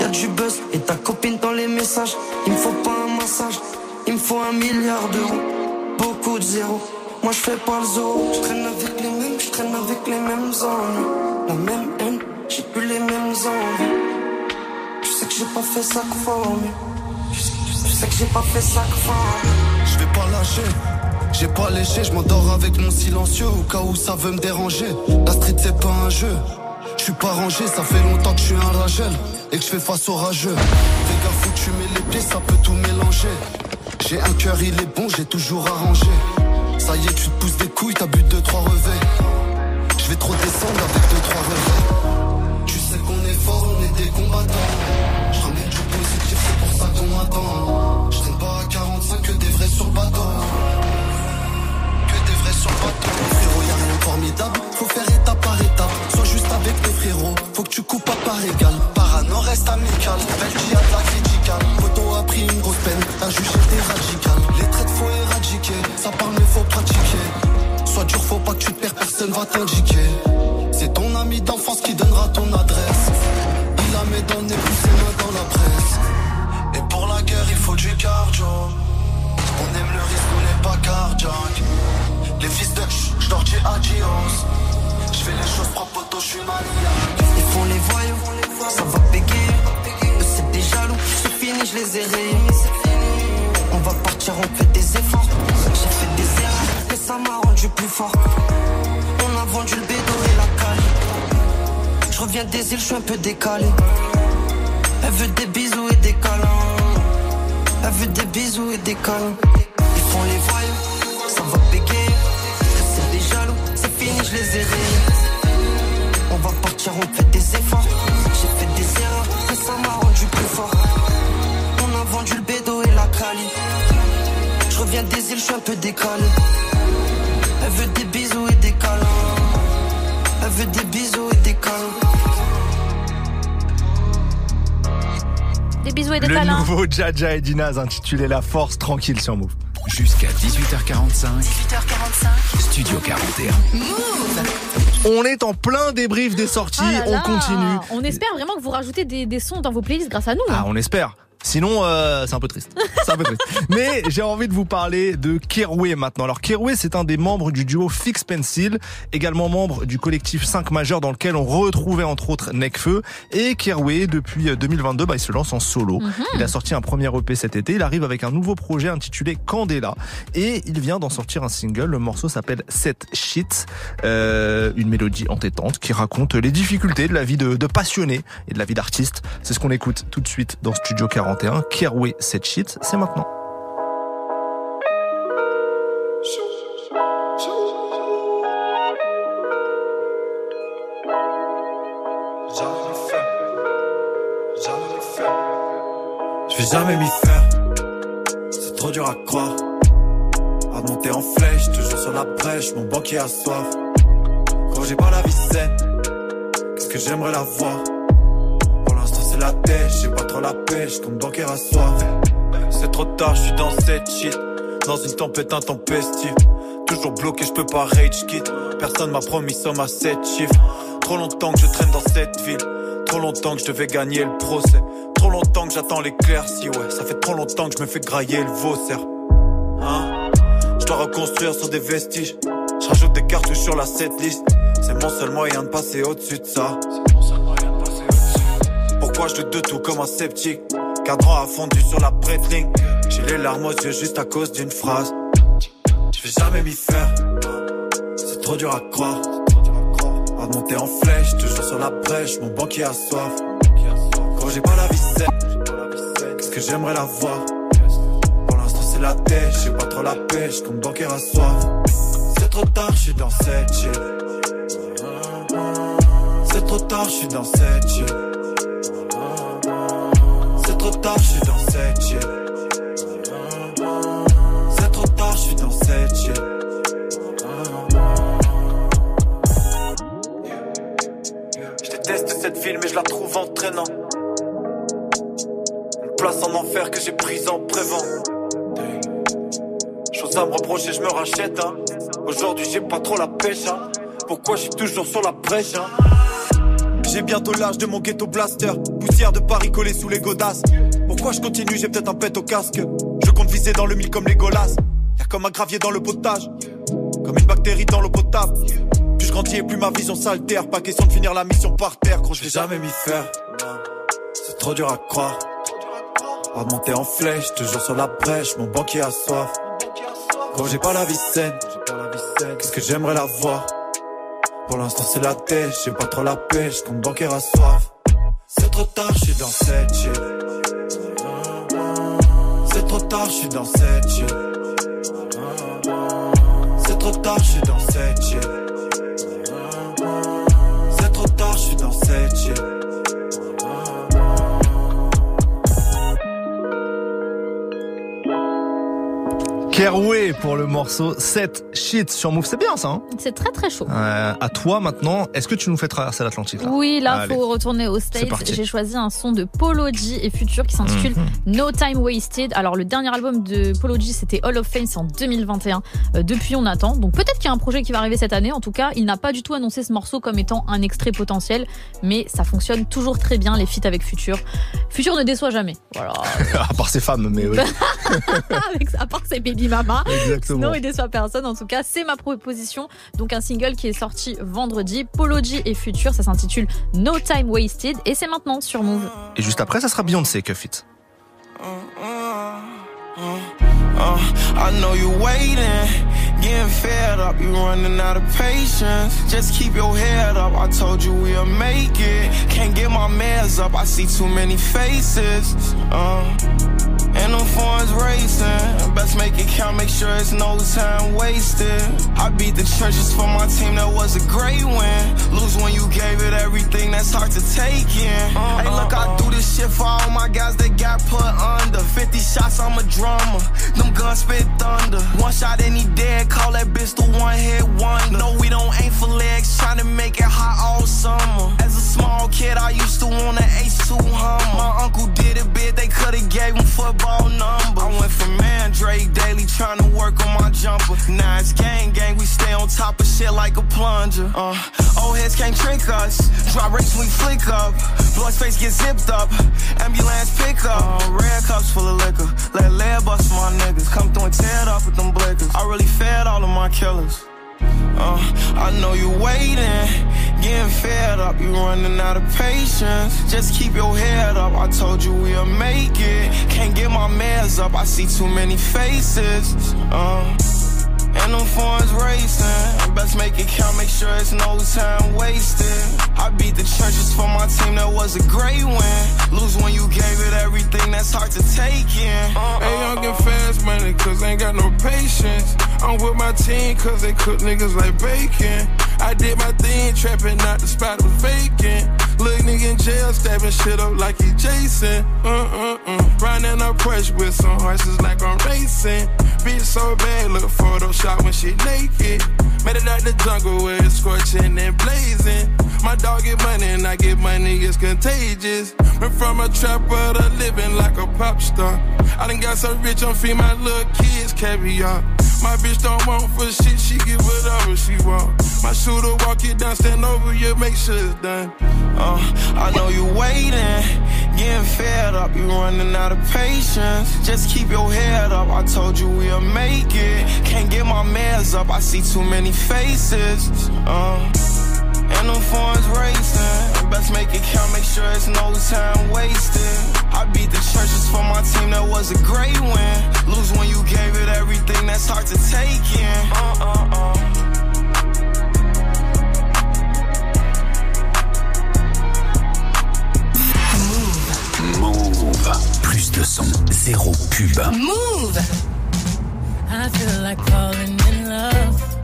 Y'a du buzz et ta copine dans les messages. Il me faut pas un massage, il me faut un milliard d'euros. Beaucoup de zéros, moi je fais pas le zoo. Je traîne avec les mêmes, je traîne avec les mêmes ennuis. La même haine, j'ai plus les mêmes envies. Je sais que j'ai pas fait ça que former. Je sais que j'ai pas fait ça que former.
Je vais pas lâcher. J'ai pas léché, je m'endors avec mon silencieux au cas où ça veut me déranger. La street c'est pas un jeu. Je suis pas rangé, ça fait longtemps que je suis un ragel et que je fais face au rageux. Fais gaffe où tu mets les pieds, ça peut tout mélanger. J'ai un cœur, il est bon, j'ai toujours arrangé. Ça y est, tu te pousses des couilles, t'as bu deux, trois revêts. Je vais trop descendre avec deux, trois revêts. Tu sais qu'on est fort, on est des combattants. Reste amical, Belgia de la criticale. A pris une grosse peine, un juge était radical. Les traites faut éradiquer, ça parle mais faut pratiquer. Sois dur, faut pas que tu perds, personne va t'indiquer.
Des îles, je suis un peu décalé. Elle veut des bisous et des câlins. Elle veut des bisous et des câlins. Ils font les voyous, ça va bégayer. C'est des jaloux, c'est fini, je les ai rayés. On va partir, on fait des efforts. J'ai fait des erreurs, mais ça m'a rendu plus fort. On a vendu le bédo et la cali. Je reviens des îles, je suis un peu décalé. Elle veut des bisous et des câlins. Elle veut des bisous et des câlins.
Bisous et des
Le nouveau Jaja et Dinaz intitulé La Force tranquille sur Move.
Jusqu'à 18h45,
18h45.
Studio 41.
On est en plein débrief des sorties,
Ah là
on continue.
On espère vraiment que vous rajoutez des, des sons dans vos playlists grâce à nous.
Ah,
hein.
on espère. Sinon, euh, c'est un peu triste. C'est un peu triste. [LAUGHS] Mais j'ai envie de vous parler de Keroué maintenant. Alors Keroué, c'est un des membres du duo Fix Pencil, également membre du collectif 5 majeur dans lequel on retrouvait entre autres Necfeu. Et Keroué, depuis 2022, bah, il se lance en solo. Il a sorti un premier EP cet été. Il arrive avec un nouveau projet intitulé Candela. Et il vient d'en sortir un single. Le morceau s'appelle Set Shit. Euh, une mélodie entêtante qui raconte les difficultés de la vie de, de passionné et de la vie d'artiste. C'est ce qu'on écoute tout de suite dans Studio 41. Keroué Set Shit, c'est maintenant.
Je vais jamais m'y faire, c'est trop dur à croire. À monter en flèche, toujours sur la brèche, mon banquier a soif. Quand j'ai pas la vie saine, qu'est-ce que j'aimerais la voir j'ai pas trop la pêche, ton banquier a soif. C'est trop tard, je suis dans cette shit, dans une tempête intempestive. Toujours bloqué, je peux pas rage quit. Personne m'a promis somme à 7 chiffres. Trop longtemps que je traîne dans cette ville. Trop longtemps que je devais gagner le procès. Trop longtemps que j'attends l'éclaircie, ouais. Ça fait trop longtemps que je me fais grailler le vaussaire. Hein? Je dois reconstruire sur des vestiges. Je des cartouches sur la setlist. C'est mon seul moyen de passer au-dessus de ça. Pourquoi je doute tout comme un sceptique? Cadran a fondu sur la prête-ligne. J'ai les larmes aux yeux juste à cause d'une phrase. Je vais jamais m'y faire. C'est trop dur à croire. À monter en flèche, toujours sur la brèche, mon banquier a soif. Quand j'ai pas la vie saine, qu'est-ce que j'aimerais la voir? Pour l'instant c'est la tête, j'ai pas trop la pêche, comme banquier a soif. C'est trop tard, je suis dans cette shit. C'est trop tard, je suis dans cette shit. C'est trop tard, je suis dans cette shit. C'est trop tard, je suis dans cette shit. Je déteste cette ville, mais je la trouve entraînant. Une place en enfer que j'ai prise en prévent. Chose à me reprocher, je me rachète. Hein. Aujourd'hui, j'ai pas trop la pêche. Hein. Pourquoi je suis toujours sur la brèche hein. J'ai bientôt l'âge de mon ghetto blaster. Poussière de Paris collée sous les godasses. Pourquoi je continue, j'ai peut-être un pet au casque. Je compte viser dans le mille comme les golasses. Y'a comme un gravier dans le potage. Comme une bactérie dans l'eau potable. Plus je grandis et plus ma vision s'altère. Pas question de finir la mission par terre, gros, je vais jamais m'y faire. C'est trop dur à croire. À monter en flèche, toujours sur la brèche, mon banquier a soif. Gros, j'ai pas la vie saine. Qu'est-ce que j'aimerais la voir? Pour l'instant, c'est la tête, j'ai pas trop la pêche, comme banquier a soif. C'est trop tard, je dans cette shit. C'est trop tard, je suis dans cette shit. C'est trop tard, je suis dans
Keroué pour le morceau 7 Shit sur Move. C'est bien ça, hein?
C'est très très chaud.
Euh, À toi maintenant, est-ce que tu nous fais traverser l'Atlantique là?
Oui, là,
Allez.
faut retourner aux States. J'ai choisi un son de Polo G et Future qui s'intitule
Mhm.
No Time Wasted. Alors, le dernier album de Polo G, c'était Hall of Fame, c'est en 2021. Euh, depuis, on attend. Donc, peut-être qu'il y a un projet qui va arriver cette année. En tout cas, il n'a pas du tout annoncé ce morceau comme étant un extrait potentiel, mais ça fonctionne toujours très bien, les feats avec Future. Future ne déçoit jamais. Voilà. [LAUGHS]
à part ces femmes, mais oui. [LAUGHS]
avec, à part ses baby mama.
Exactement.
Sinon, il déçoit personne. En tout cas, c'est ma proposition. Donc, un single qui est sorti vendredi. Polo G et Future. Ça s'intitule No Time Wasted. Et c'est maintenant sur Move.
Et juste après, ça sera Beyoncé, Cuff It.
Uh, I know you waiting. getting fed up, you running out of patience. Just keep your head up, I told you we'll make it. Can't get my meds up, I see too many faces. Uh. And them phones racing. Best make it count, make sure it's no time wasted. I beat the trenches for my team, that was a great win. Lose when you gave it everything, that's hard to take in. Uh, hey, look, I do this shit for all my guys that got put under. 50 shots, I'm a drummer. Them guns spit thunder. One shot and he dead, call that bitch the one hit one. No, we don't aim for legs, trying to make it hot all summer. As a small kid, I used to want an like a plunger. Uh, old heads can't trick us. Drop rates we flick up. Blood face get zipped up. Ambulance pick up. Uh, red cups full of liquor. Let lead bust my niggas. Come through and tear it up with them blickers. I really fed all of my killers. Uh, I know you waiting, getting fed up, you running out of patience. Just keep your head up, I told you we'll make it. Can't get my meds up, I see too many faces. Uh, and them phones racing. Best make it count, make sure it's no time wasted. I beat the trenches for my team, that was a great win. Lose when you gave it everything, that's hard to take in. Uh,
hey, I'm getting fast money, cause I ain't got no patience. I'm with my team, cause they cook niggas like bacon. I did my thing, trapping out the spot was vacant. Look nigga in jail, stabbing shit up like he Jason. Uh uh uh. Riding up push with some horses like I'm racing. Bitch so bad, look Photoshop when she naked. Made it out the jungle where it's scorching and blazing. My dog get money and I get money, it's contagious. Went from a trapper to living like a pop star. I done got so rich, I'm feeding my little kids caviar. My bitch don't want for shit, she get whatever she want. My shooter walk it down, stand over you, make sure it's done.
Uh, I know you waiting, getting fed up, you running out of patience. Just keep your head up, I told you we'll make it. Can't get my meds up, I see too many faces. Uh, and them phones racing. Best make it count, make sure it's no time wasted. I beat the churches for my team, that was a great win. Lose when you gave it everything, that's hard to take in. Uh, uh, uh.
Move. Plus de son, zéro pub.
Move. I feel like falling in love.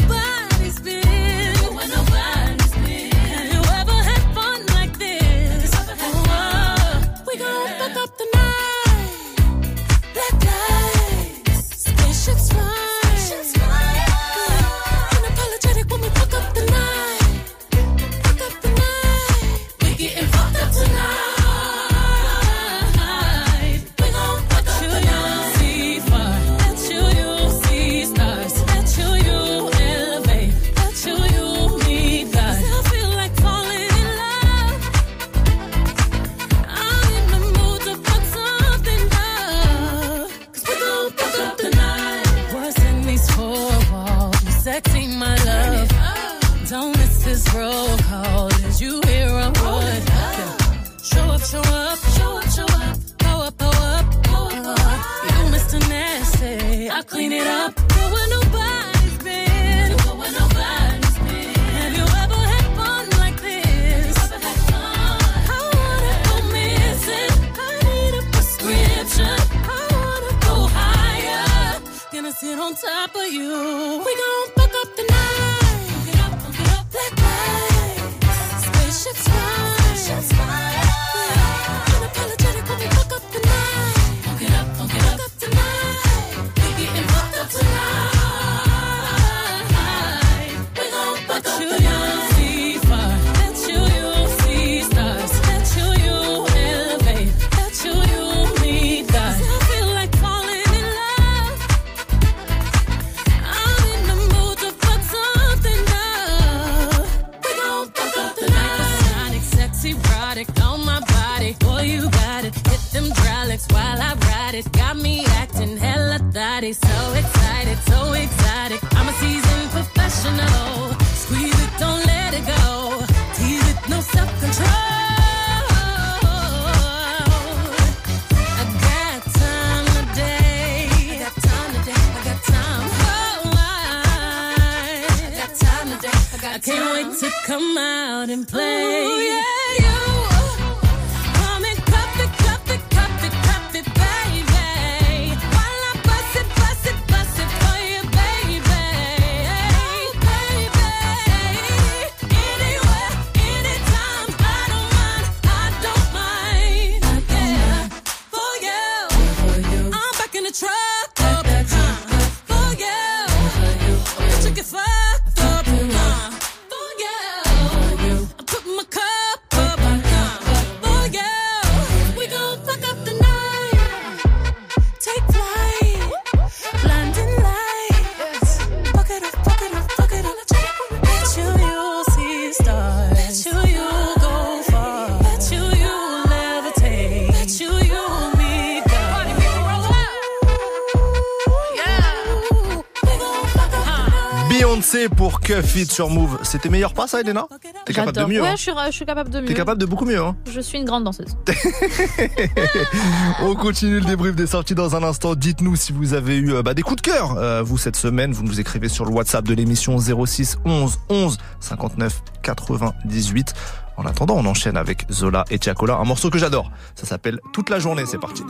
walls? My love. Don't miss this roll call. Did you hear a word? Show up, show up, show up, show up. Go up, go up, go up. You Mr. Nasty. I clean it up. Go where nobody's been. Go where nobody's been. Have you ever had fun like this? I wanna go missing. I need a prescription. I wanna go higher. Gonna sit on top of you. We gon' It
sur Move. C'était meilleur pas ça, Elena T'es capable de mieux.
Ouais,
hein
je suis, je suis capable de mieux.
T'es capable de beaucoup mieux. Hein
Je suis une grande danseuse. [LAUGHS]
On continue le débrief des sorties dans un instant. Dites-nous si vous avez eu euh, bah, des coups de cœur, euh, vous, cette semaine. Vous nous écrivez sur le WhatsApp de l'émission 06 11 11 59 98. En attendant, on enchaîne avec Zola et Tiakola, un morceau que j'adore. Ça s'appelle Toute la journée, c'est parti.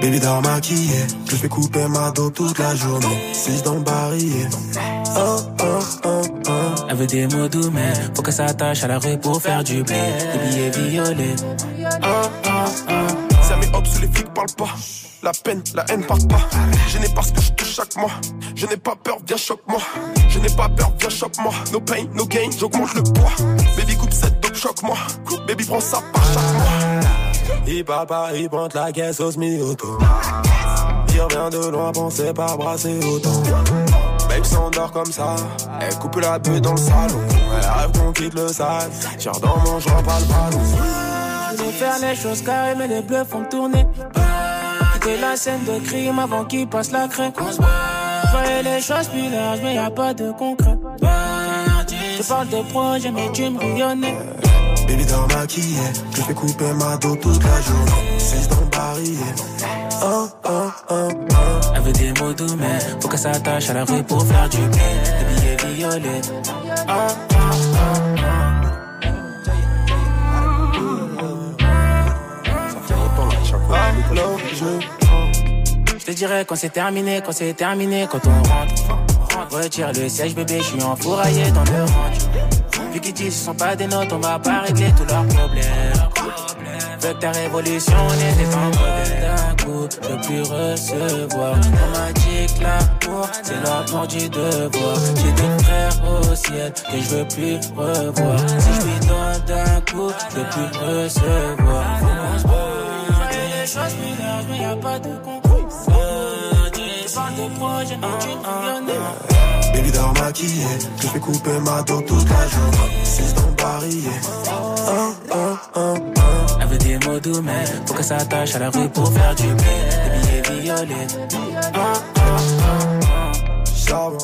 Baby dort maquillée, je fais couper ma dos toute la journée. 6 dans le barillet. Oh, oh, oh, oh.
Elle veut des mots doux, mais faut qu'elle s'attache à la rue pour faire du blé. Des billets violets.
Oh, oh, oh. Ça met hop sous les flics parlent pas. La peine, la haine part pas. Je n'ai pas ce que je touche chaque mois. Je n'ai pas peur, viens choque-moi. Je n'ai pas peur, viens choque-moi. No pain, no gain, j'augmente le poids. Baby coupe cette choque-moi. Baby prends ça par chaque mois. Il papa, il prend la caisse au semi-auto. Il revient de loin, pensez pas brasser autant. Babe s'endort comme ça, elle coupe la bulle dans le salon. Elle rêve qu'on quitte le sale. Tire dans mon joint, pas le ballon.
Je veux faire les choses carrées, mais les bleus font tourner. Quitter la scène de crime avant qu'il passe la craie. Je voyais les choses plus larges, mais y a pas de concret. Je parle de projet, mais tu me rayonnais.
Baby dort maquillée, je fais couper ma dos toute la journée. 6 dans le barillet. Oh, oh, oh, oh.
Elle veut des mots doux, mais faut qu'elle s'attache à la rue pour faire du blé. Des billets violets. Oh, oh, oh, Je te dirais quand c'est terminé, quand c'est terminé, quand on rentre. Retire le siège, bébé, je suis enfouraillé dans le range. Vu qu'ils disent sont pas des notes, on va pas régler tous leurs problèmes. Veux que ta révolution un problème. D'un coup, je plus recevoir. On m'a dit que l'amour, c'est l'amour du devoir. J'ai des frères au ciel que je veux plus revoir. Si je lui donne d'un coup, je plus recevoir. Les choses mais y pas de concours. De projet, tu.
Baby dort maquillée, je fais couper ma dos toute la journée. 6 dans. Oh, oh, oh, oh.
Elle veut des mots doux, mais faut qu'elle s'attache à la rue pour faire du blé. Des billets violets.
Charbon,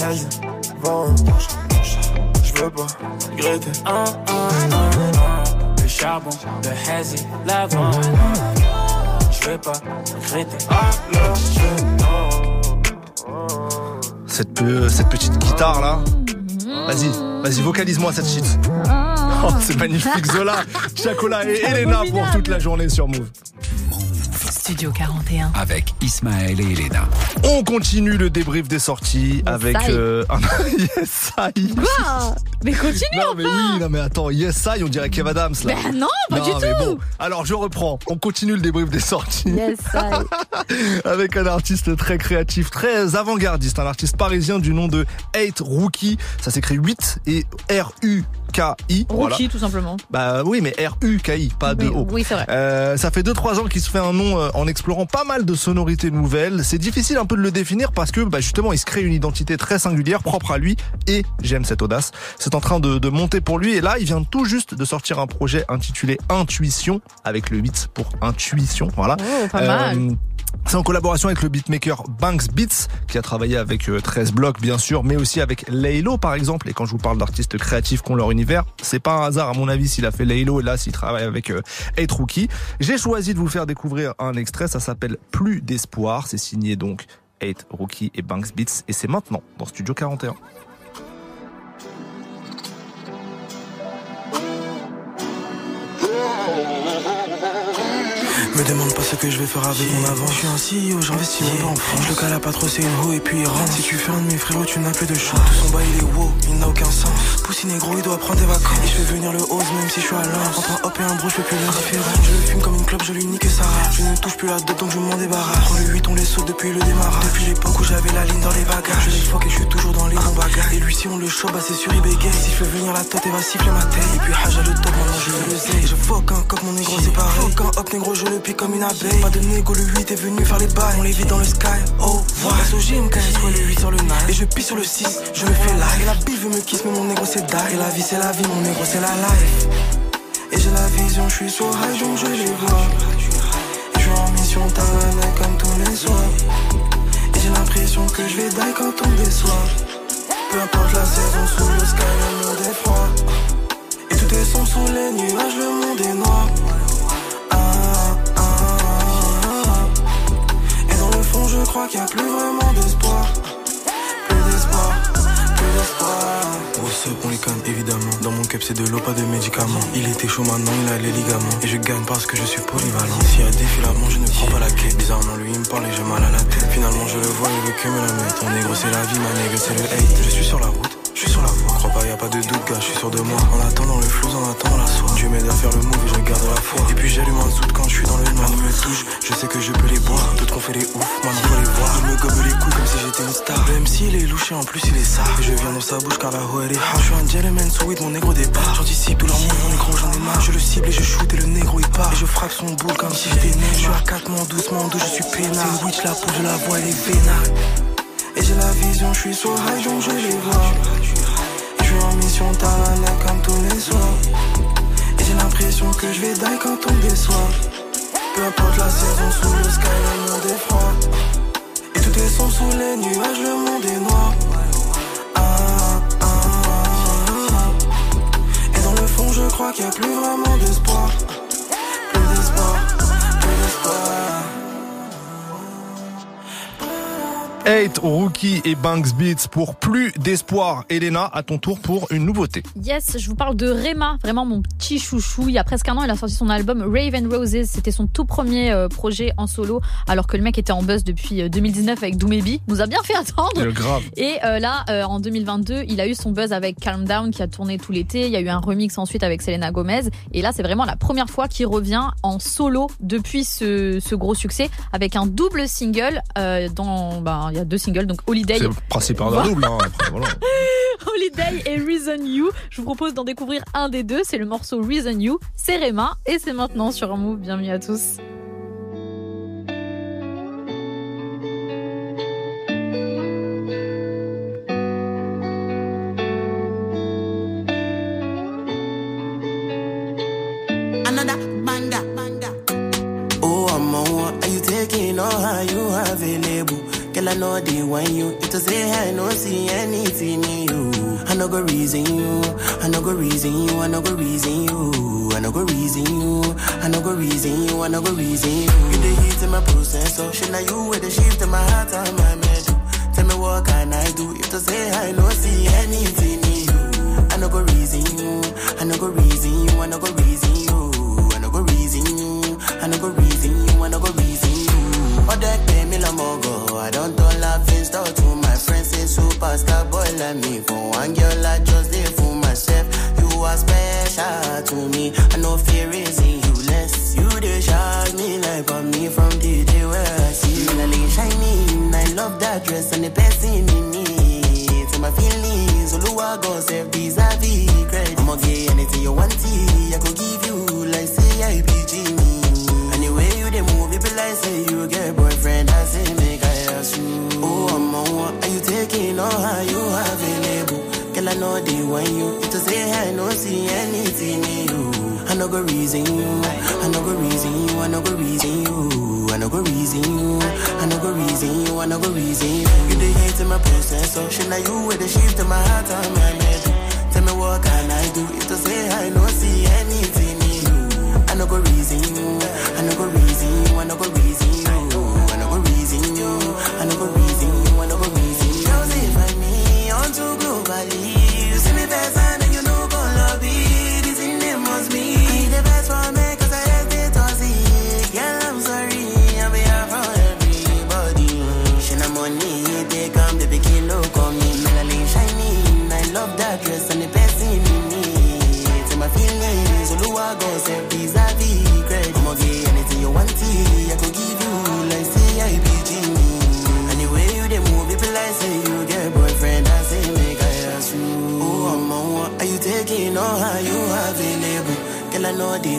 hazy, vent. Je veux pas regretter.
Oh, oh, oh, oh. Le charbon, le hazy, l'avant. Je veux pas regretter.
Cette, pe- cette petite guitare là. Vas-y, vas-y, vocalise-moi cette shit. [LAUGHS] Oh, c'est magnifique, Zola, [LAUGHS] Chacola et Elena pour toute la journée sur Move.
Studio 41.
Avec Ismaël et Elena.
On continue le débrief des sorties avec
I.
euh, un [LAUGHS] yes I.
Quoi? Mais continue
Non mais oui, non mais attends, yes I, on dirait Kev Adams là.
Ben non, pas du
mais
tout.
bon. Alors je reprends. On continue le débrief des sorties
Yes, I. [LAUGHS]
avec un artiste très créatif, très avant-gardiste, un artiste parisien du nom de 8 Rookie. Ça s'écrit 8 et R U K I.
Rookie, tout simplement.
Bah oui, mais R U K I, pas de
Oui,
O.
oui, c'est vrai.
Euh, ça fait 2-3 ans qu'il se fait un nom euh, en explorant pas mal de sonorités nouvelles. C'est difficile un peu de le définir parce que bah, justement il se crée une identité très singulière, propre à lui, et j'aime cette audace. C'est en train de, de monter pour lui et là il vient tout juste de sortir un projet intitulé Intuition avec le 8 pour intuition. Voilà.
Oh, pas mal.
C'est en collaboration avec le beatmaker Banks Beats, qui a travaillé avec euh, 13 blocs bien sûr, mais aussi avec Laylo par exemple. Et quand je vous parle d'artistes créatifs qui ont leur univers, c'est pas un hasard à mon avis s'il a fait Laylo et là s'il travaille avec euh, Eight Rookie. J'ai choisi de vous faire découvrir un extrait, ça s'appelle Plus d'espoir, c'est signé donc Eight Rookie et Banks Beats et c'est maintenant dans Studio 41.
Me demande pas ce que je vais faire avec mon avant. Je suis un CEO, j'investis mon temps. Je le cala pas trop, c'est une ho et puis il rentre. Si tu fais un de mes frérots, tu n'as plus de chance. Tout son bas, il est wow, il n'a aucun sens. Poussi négro, il doit prendre des vacances. Et je fais venir le hose, même si je suis à l'un. Entre un hop et un bro, je fais plus l'indifférent. Je le fume comme une clope, je lui nique race. Je ne touche plus la dot, donc je m'en débarrasse. Prends le 8, on les saute depuis le démarrage. Depuis l'époque où j'avais la ligne dans les bagages. Je les fuck et je suis toujours dans les bons bagages. Et lui, si on le chope, bah c'est sûr, il bégaye. Si je fais venir la tête, elle va siffler ma tête. Et puis Haja le top, maintenant je le zé. Je fuck un cop, mon négro, c'est pareil. Fuck un hop, négro, je le pique comme une abeille. Pas de négo, le 8 est venu faire les bails. On les vit dans le sky, oh, voilà. Passe au gym, quand soit le 8 sur le 9. Et je pisse sur le 6, je me fais live. Et la bille veut me kiss, mais mon négro, c'est die. Et la vie, c'est la vie, mon négro, c'est la life. Et j'ai la vision, je suis sur high, donc je les vois. Et je en mission, t'as comme tous les soirs. Et j'ai l'impression que je vais die quand on déçoit. Peu importe la saison, sous le sky, le monde est froid. Et tout est sombre sous les nuages, le monde est noir. Crois qu'il n'y a plus vraiment d'espoir. Plus d'espoir, plus d'espoir. Up, on les canne évidemment. Dans mon cap, c'est de l'eau, pas de médicaments. Il était chaud maintenant, il a les ligaments. Et je gagne parce que je suis polyvalent. S'il y a des filaments, je ne prends pas la quête. Bizarrement, lui, il me parle et j'ai mal à la tête. Finalement, je le vois, il veut que me la mettre. Ton négro, c'est la vie, ma nègre, c'est le hate. Je suis sur la route. Je suis sur la voie, pas, y a pas de doute, gars, je suis sûr de moi. En attendant le flou, en attendant la soie. Dieu m'aide à faire le move et je garde la foi. Et puis j'allume un zout quand je suis dans le noir. me touche, je sais que je peux les boire. D'autres ont fait les ouf, maintenant faut les voir. Il me gobe les couilles comme si j'étais une star. Le MC il est louché, en plus il est. Et je viens dans sa bouche car la ho elle est hard. Je suis un gentleman, so mon négro départ. J'anticipe tout leur move, mon négro j'en ai marre. Je le cible et je shoot et le négro il part. Et je frappe son boule comme si j'étais né. Je suis à 4 mon doucement, d'où je suis peinard. C'est witch la peau, je la vois, elle est vénale. Et j'ai la vision, je suis sur high, donc je les vois. Suis en mission, t'as mec comme tous les soirs. Et j'ai l'impression que je vais die quand on déçoit. Peu importe la saison, sous le sky, le monde est froid. Et tout est sombre sous les nuages, le monde est noir. Ah, ah, ah. Et dans le fond, je crois qu'il n'y a plus vraiment d'espoir.
8 Rookie et Banks Beats pour plus d'espoir. Elena, à ton tour pour une nouveauté.
Yes, je vous parle de Rema, vraiment mon petit chouchou. Il y a presque un an, il a sorti son album Raven Roses. C'était son tout premier euh, projet en solo, alors que le mec était en buzz depuis euh, 2019 avec Doumébi. Nous a bien fait attendre.
Euh, grave.
Et euh, là, euh, en 2022, il a eu son buzz avec Calm Down qui a tourné tout l'été. Il y a eu un remix ensuite avec Selena Gomez. Et là, c'est vraiment la première fois qu'il revient en solo depuis ce, ce gros succès avec un double single. euh, dans, ben, il y a deux singles, donc Holiday.
C'est le principe d'un double. Hein, après, [LAUGHS] voilà.
Holiday et Reason You. Je vous propose d'en découvrir un des deux. C'est le morceau Reason You. C'est Rema et c'est maintenant sur un move. Bienvenue à tous.
I know they want you. It to say I no see anything in you. I no go reason you. I no go reason you. I no go reason you. I no go reason you. I no go reason you. I no go reason you. You the heat in my processor. Shit now you with the shift in my heart and my measure. Tell me what can I do? If to say I no see anything in you. I no go reason you. I no go reason you. I no go reason you. I no go reason you. I no go reason you. I no go reason you. Oh, that pay me la mogo. I don't laughing stock to my friends. Say superstar boy like me. For one girl, I just did for myself. You are special to me. I no fear is in you less. You they shock me like on me from the day where I see you. Shining. I love that dress and the person in me. To my feelings, Oluwa go save vis-a-vis credit. I'ma get anything you want, I could give you like I be Jimmy. Anyway, you they move, it be like say you get boyfriend. I say all how you available? Girl, I know they want you. It to say I no see anything in you. I I no go reason you. I no go reason you. I no go reason you. I no go reason you. I no go reason you. I no go reason you. You the hate in my process, so should I you with the shift in my heart and my head? Tell me what can I do? If to say I no see anything in you. I no go reason you. I no go reason you. I no go reason you.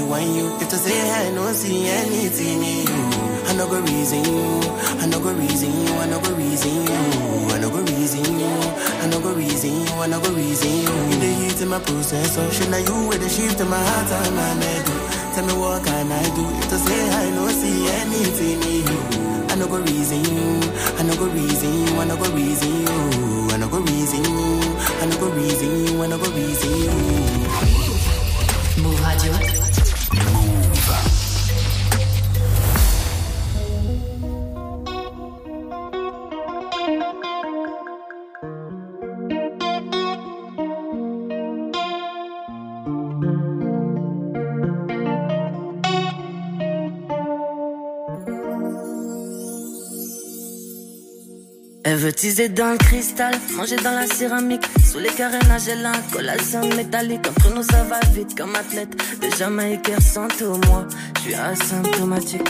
Want you. If to say I no see anything in you, I no go reason you. I no go reason you. I no go reason you. I no go reason you. I no go reason you. I no go reason you. In the heat in my process, so should I you with the shift in my heart and my head? Tell me what can I do? If to say I no see anything in you. I no go reason you. I no go reason you. I no go reason you. I no go reason you. I no go reason you. I no go reason you.
Elle veut teaser dans le cristal, manger dans la céramique. Sous les carénages, elle a un collation métallique. Entre nous, ça va vite comme athlète. De Jamaïcain sans tout, moi, je suis asymptomatique.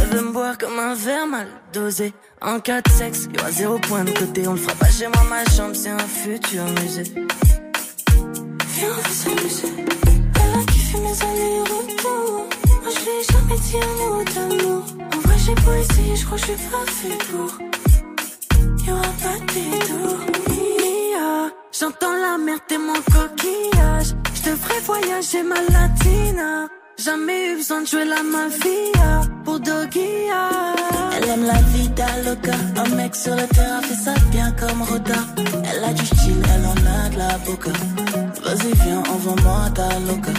Elle veut me boire comme un verre mal dosé. En cas de sexe, y aura zéro point de côté. On le fera pas chez moi, ma chambre, c'est un futur musée.
Viens, on veut s'amuser. Elle a kiffé mes allers-retours. Moi, je l'ai jamais dit un mot d'amour. En vrai, j'ai pas essayé, je crois que je suis pas fait pour.
J'entends la mer, t'es mon coquillage. Je ferai voyager ma latina. Jamais eu besoin de jouer la mafia pour Dogia.
Elle aime la vida loca. Un mec sur le terrain fait ça bien comme Roda. Elle a du style, elle en a de la boca. Vas-y, viens, envoie-moi ta loca.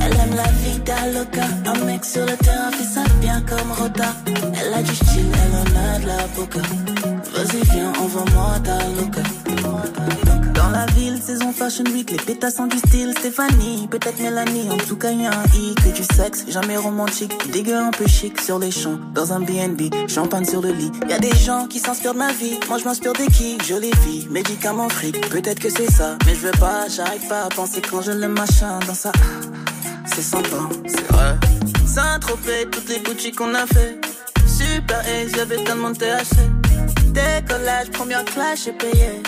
Elle aime la vida loca. Un mec sur le terrain fait ça bien comme Roda. Elle a du style, elle en a de la boca. Vas-y, viens, envoie-moi ta loca.
Dans la ville, saison fashion week, les pétasses ont du style. Stéphanie, peut-être Mélanie, en tout cas y'a un i que du sexe, jamais romantique. Dégueu un peu chic sur les champs, dans un BNB, champagne sur le lit. Y a des gens qui s'inspirent de ma vie, moi je m'inspire des kicks, jolie fille, médicaments fric. Peut-être que c'est ça, mais je veux pas, j'arrive pas à penser quand je le machin dans ça. C'est sympa, c'est vrai. Saint-Tropez, toutes les boutiques qu'on a fait. Super Ace, y'avait tellement de THC. Décollage, première classe, j'ai payé.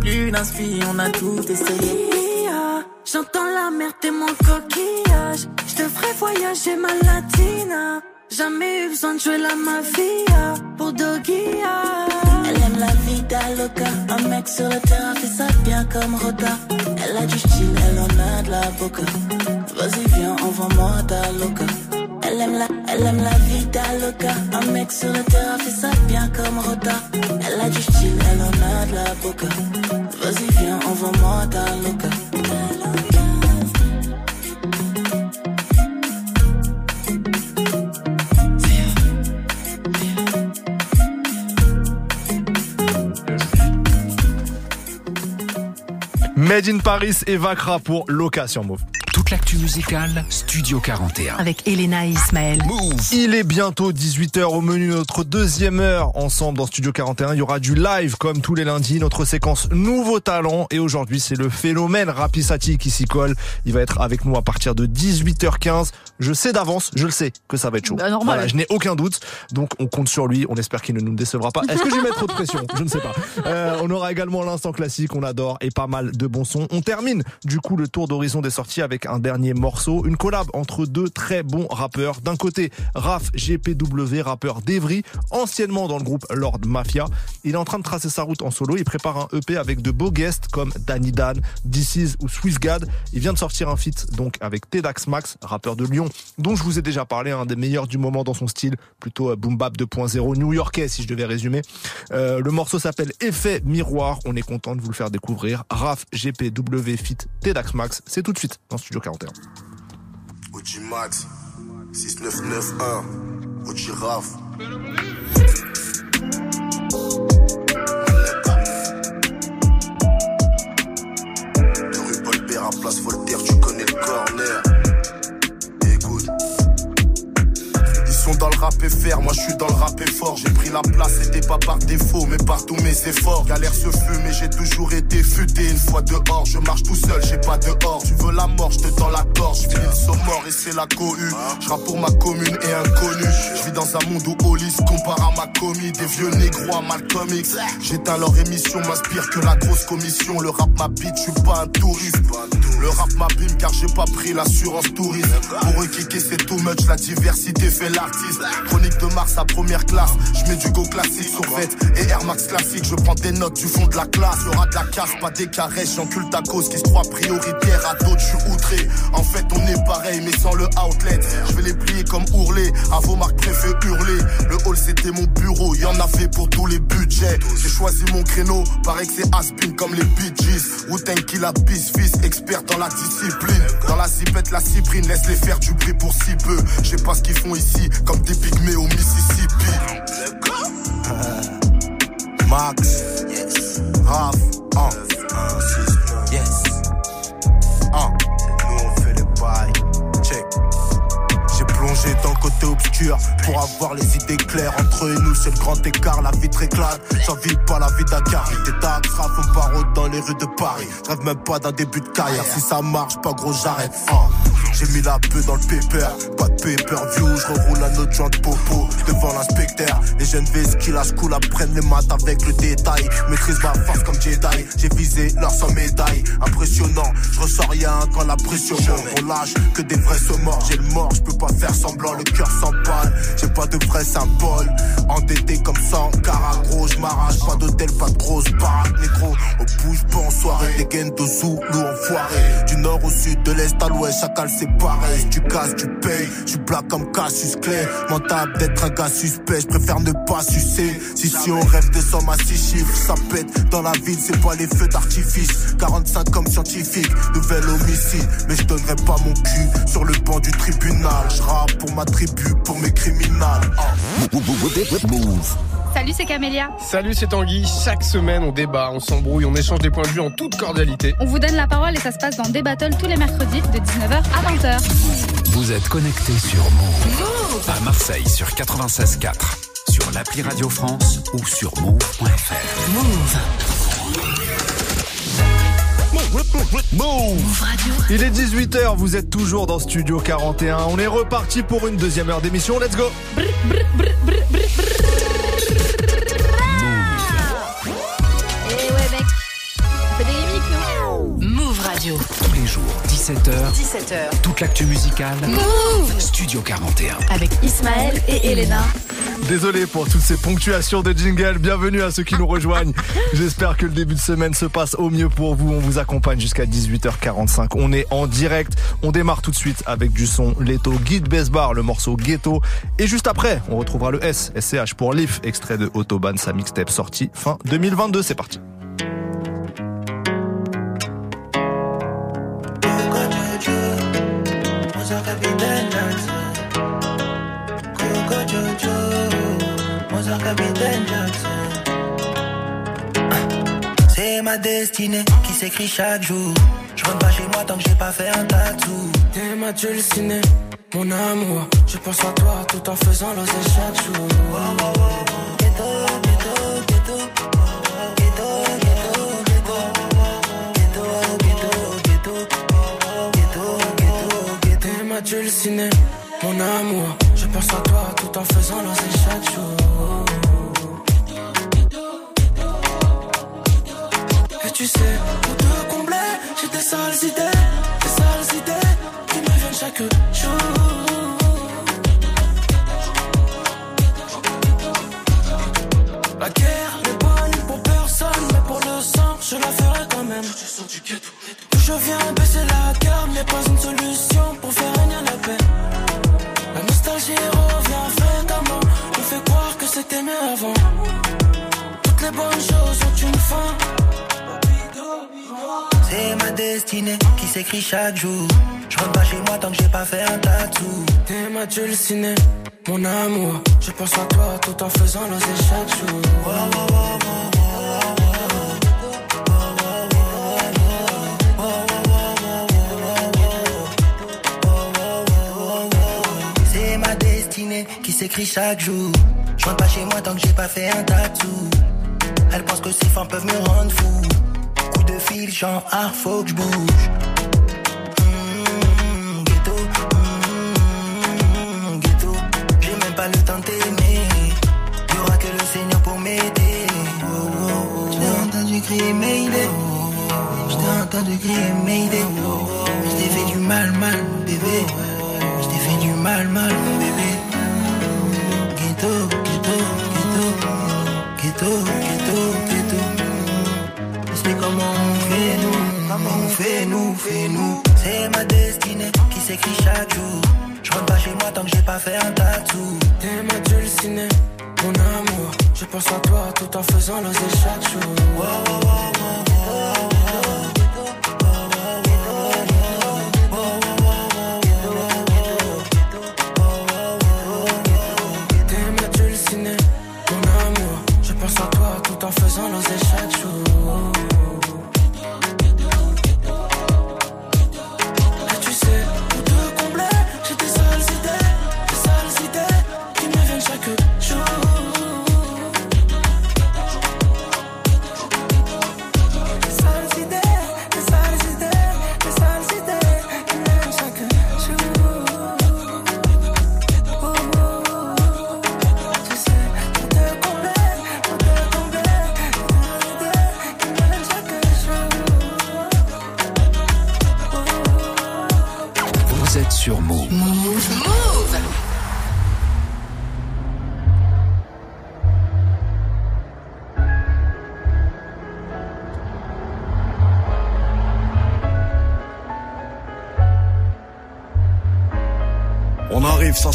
Plus d'inspi, on a tout essayé. J'entends la mer, t'es mon coquillage. Je te ferai voyager ma latina. Jamais eu besoin de jouer la mafia pour Dogia.
Elle aime la vida loca. Un mec sur le terrain fait ça bien comme Roda. Elle a du style, elle en a de la boca. Vas-y, viens, envoie-moi ta loca. Elle aime la, elle aime la loca. Un mec sur le terrain fait ça bien comme Roda. Elle a du style, elle en a de la boca. Vas-y, viens, envoie-moi ta loca.
Made in Paris et Vacra pour location Move.
Toute l'actu musicale, Studio 41.
Avec Elena et Ismaël.
Il est bientôt 18h au menu notre deuxième heure ensemble dans Studio 41. Il y aura du live comme tous les lundis, notre séquence Nouveau Talent. Et aujourd'hui, c'est le phénomène Rapisati qui s'y colle. Il va être avec nous à partir de 18h15. Je sais d'avance, je le sais que ça va être chaud.
Bah, normal.
Voilà, je n'ai aucun doute. Donc on compte sur lui. On espère qu'il ne nous décevra pas. Est-ce que je vais mettre trop de pression? Je ne sais pas. Euh, on aura également l'instant classique, on adore et pas mal de bons sons. On termine du coup le tour d'horizon des sorties avec un dernier morceau, une collab entre deux très bons rappeurs. D'un côté, Raph GPW, rappeur d'Evry, anciennement dans le groupe Lord Mafia. Il est en train de tracer sa route en solo. Il prépare un EP avec de beaux guests comme Danny Dan, DC's ou Swissgad. Il vient de sortir un feat donc avec Tedax Max, rappeur de Lyon, dont je vous ai déjà parlé, un des meilleurs du moment dans son style, plutôt euh, boom bap 2.0 new-yorkais si je devais résumer. Euh, le morceau s'appelle Effet Miroir. On est content de vous le faire découvrir. Raph GPW feat Tedax Max. C'est tout de suite Studio 41.
OG Max 6991 OG Raph De rue Paul à place Voltaire, tu connais le corner. Dans le rap FR, moi je suis dans le rap fort. J'ai pris la place, c'était pas par défaut, mais par tous mes efforts. Galère se fume, mais j'ai toujours été futé. Une fois dehors, je marche tout seul, j'ai pas dehors. Tu veux la mort, je te tends la gorge. Je le saut mort et c'est la cohue. Je pour ma commune et inconnu. Je vis dans un monde où Olis compare à ma commis. Des vieux négros à Malcolm. J'éteins leur émission, m'inspire que la grosse commission. Le rap m'habite, je suis pas un touriste. Le rap m'abîme car j'ai pas pris l'assurance touriste. Pour eux, kicker c'est too much, la diversité fait Chronique de Mars à première classe. Je mets du go classique sur vête et Air Max classique. Je prends des notes du fond de la classe. Y'aura de la casse, pas des caresses. J'encule ta cause qui se croit prioritaire à d'autres. Je suis outré. En fait, on est pareil, mais sans le outlet. Je vais les plier comme ourler. À vos marques préfet hurler. Le hall c'était mon bureau. Y en avait pour tous les budgets. J'ai choisi mon créneau. Pareil que c'est Aspin comme les Bee Gees. Wu-Tang qui la bis fils, expert dans la discipline. Dans la zipette, la cyprine, laisse les faire du bruit pour si peu. Je sais pas ce qu'ils font ici, comme des pygmées au Mississippi. [LAUGHS] Max, yes. Raph, un, yes. Un, c'est nous on fait les bails. Check. J'ai plongé dans le côté obscur pour avoir les idées claires. Entre nous, c'est le grand écart, la vitre éclate. J'envie pas la vie Dakar. Des taxes, on dans les rues de Paris. Rêve même pas d'un début de carrière. Si ça marche, pas gros, j'arrête. J'ai mis la peu dans le paper, pas de pay-per-view, je reroule un autre joint de popo devant l'inspecteur. Les jeunes qui lâchent cool apprennent les maths avec le détail. Maîtrise ma force comme Jedi, j'ai visé leur sans médaille. Impressionnant, je ressors rien quand la pression monte. On lâche que des vrais sont morts, j'ai le mort, je peux pas faire semblant, le cœur s'emballe. J'ai pas de vrais symboles, endetté comme 100 carats gros, je m'arrache, pas d'hôtel, pas de grosse baraque, négro. On bouge pas en soirée, des gains de Zoulou enfoiré. Du nord au sud, de l'est à l'ouest, chacal c'est pareil. Si tu casses, tu payes. Je suis black comme Cassius Clay. Mentable d'être un gars suspect, je préfère ne pas sucer. Si si on rêve de sommes à six chiffres, ça pète. Dans la ville, c'est pas les feux d'artifice. 45 comme scientifique, nouvel homicide. Mais je donnerai pas mon cul sur le banc du tribunal. Je rappe pour ma tribu, pour mes criminels.
Salut, c'est Camélia.
Salut, c'est Tanguy. Chaque semaine, on débat, on s'embrouille, on échange des points de vue en toute cordialité.
On vous donne la parole et ça se passe dans des battles tous les mercredis de 19h à 20h.
Vous êtes connecté sur Move à Marseille sur 96.4, sur l'appli Radio France ou sur move.fr.
Move.
Move Il est 18h, vous êtes toujours dans Studio 41. On est reparti pour une deuxième heure d'émission. Let's go
17h,
17h.
toute l'actu musicale.
Move
Studio 41.
Avec Ismaël et Elena.
Désolé pour toutes ces ponctuations de jingle. Bienvenue à ceux qui nous rejoignent. [LAUGHS] J'espère que le début de semaine se passe au mieux pour vous. On vous accompagne jusqu'à 18h45. On est en direct. On démarre tout de suite avec du son Leto Guide Besbar, le morceau Ghetto. Et juste après, on retrouvera le S, SCH pour Leaf, extrait de Autobahn, sa mixtape sortie fin 2022. C'est parti.
C'est ma destinée qui s'écrit chaque jour. Je rentre pas chez moi tant que j'ai pas fait un tatou.
T'es ma dulcinée, mon amour. Je pense à toi tout en faisant l'oser chaque jour. T'es ma dulcinée, mon amour. Je pense à toi tout en faisant l'oser chaque jour. Tu sais, pour te combler, j'ai des sales idées, des sales idées.
chaque jour. La guerre n'est bonne pour personne, mais pour le sang, je la ferai quand même. D'où je viens baisser la garde, n'est pas une solution pour faire régner la paix. La nostalgie revient fréquemment, on fait croire que c'était mieux avant. Toutes les bonnes choses ont une fin.
C'est ma destinée qui s'écrit chaque jour. Je rentre pas chez moi tant que j'ai pas fait un tatou.
T'es ma dulcinée, mon amour. Je pense à toi tout en faisant l'oser chaque jour.
C'est ma destinée qui s'écrit chaque jour. Je rentre pas chez moi tant que j'ai pas fait un tatou. Elle pense que ces femmes peuvent me rendre fou. Coup de fil, genre, ah, faut que je bouge. Ghetto, ghetto. J'ai même pas le temps de t'aimer. Y'aura que le Seigneur pour m'aider. Oh, oh, oh. J't'ai entendu crier Mayday. J't'ai entendu crier Mayday. J't'ai fait du mal, mal, bébé. J't'ai fait du mal, mal, bébé. Ghetto. Ghetto, ghetto, ghetto. C'est comment on fait nous, comment on fait nous, fait nous. C'est ma destinée qui s'écrit chaque jour. Je rentre pas chez moi tant que j'ai pas fait un tatou.
T'es ma dulcinée, mon amour. Je pense à toi tout en faisant l'oser chaque jour.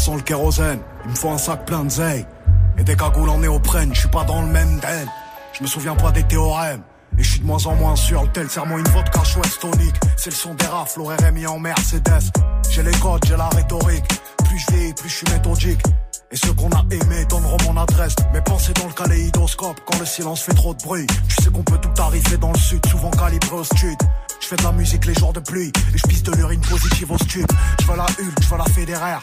Sent le kérosène. Il me faut un sac plein de zeille. Et des cagoules en néoprène, je suis pas dans le même den. Je me souviens pas des théorèmes. Et je suis de moins en moins sûr, le tel serre-moi une vodka chouette tonique. C'est le son des rafles, RMI en Mercedes. J'ai les codes, j'ai la rhétorique. Plus je plus je suis méthodique. Et ceux qu'on a aimés donneront mon adresse. Mes pensées dans le kaléidoscope quand le silence fait trop de bruit. Tu sais qu'on peut tout arriver dans le sud, souvent calibré au stud. Je fais de la musique les jours de pluie et je pisse de l'urine positive au stup. Je veux la Hulk, je veux la fédéraire.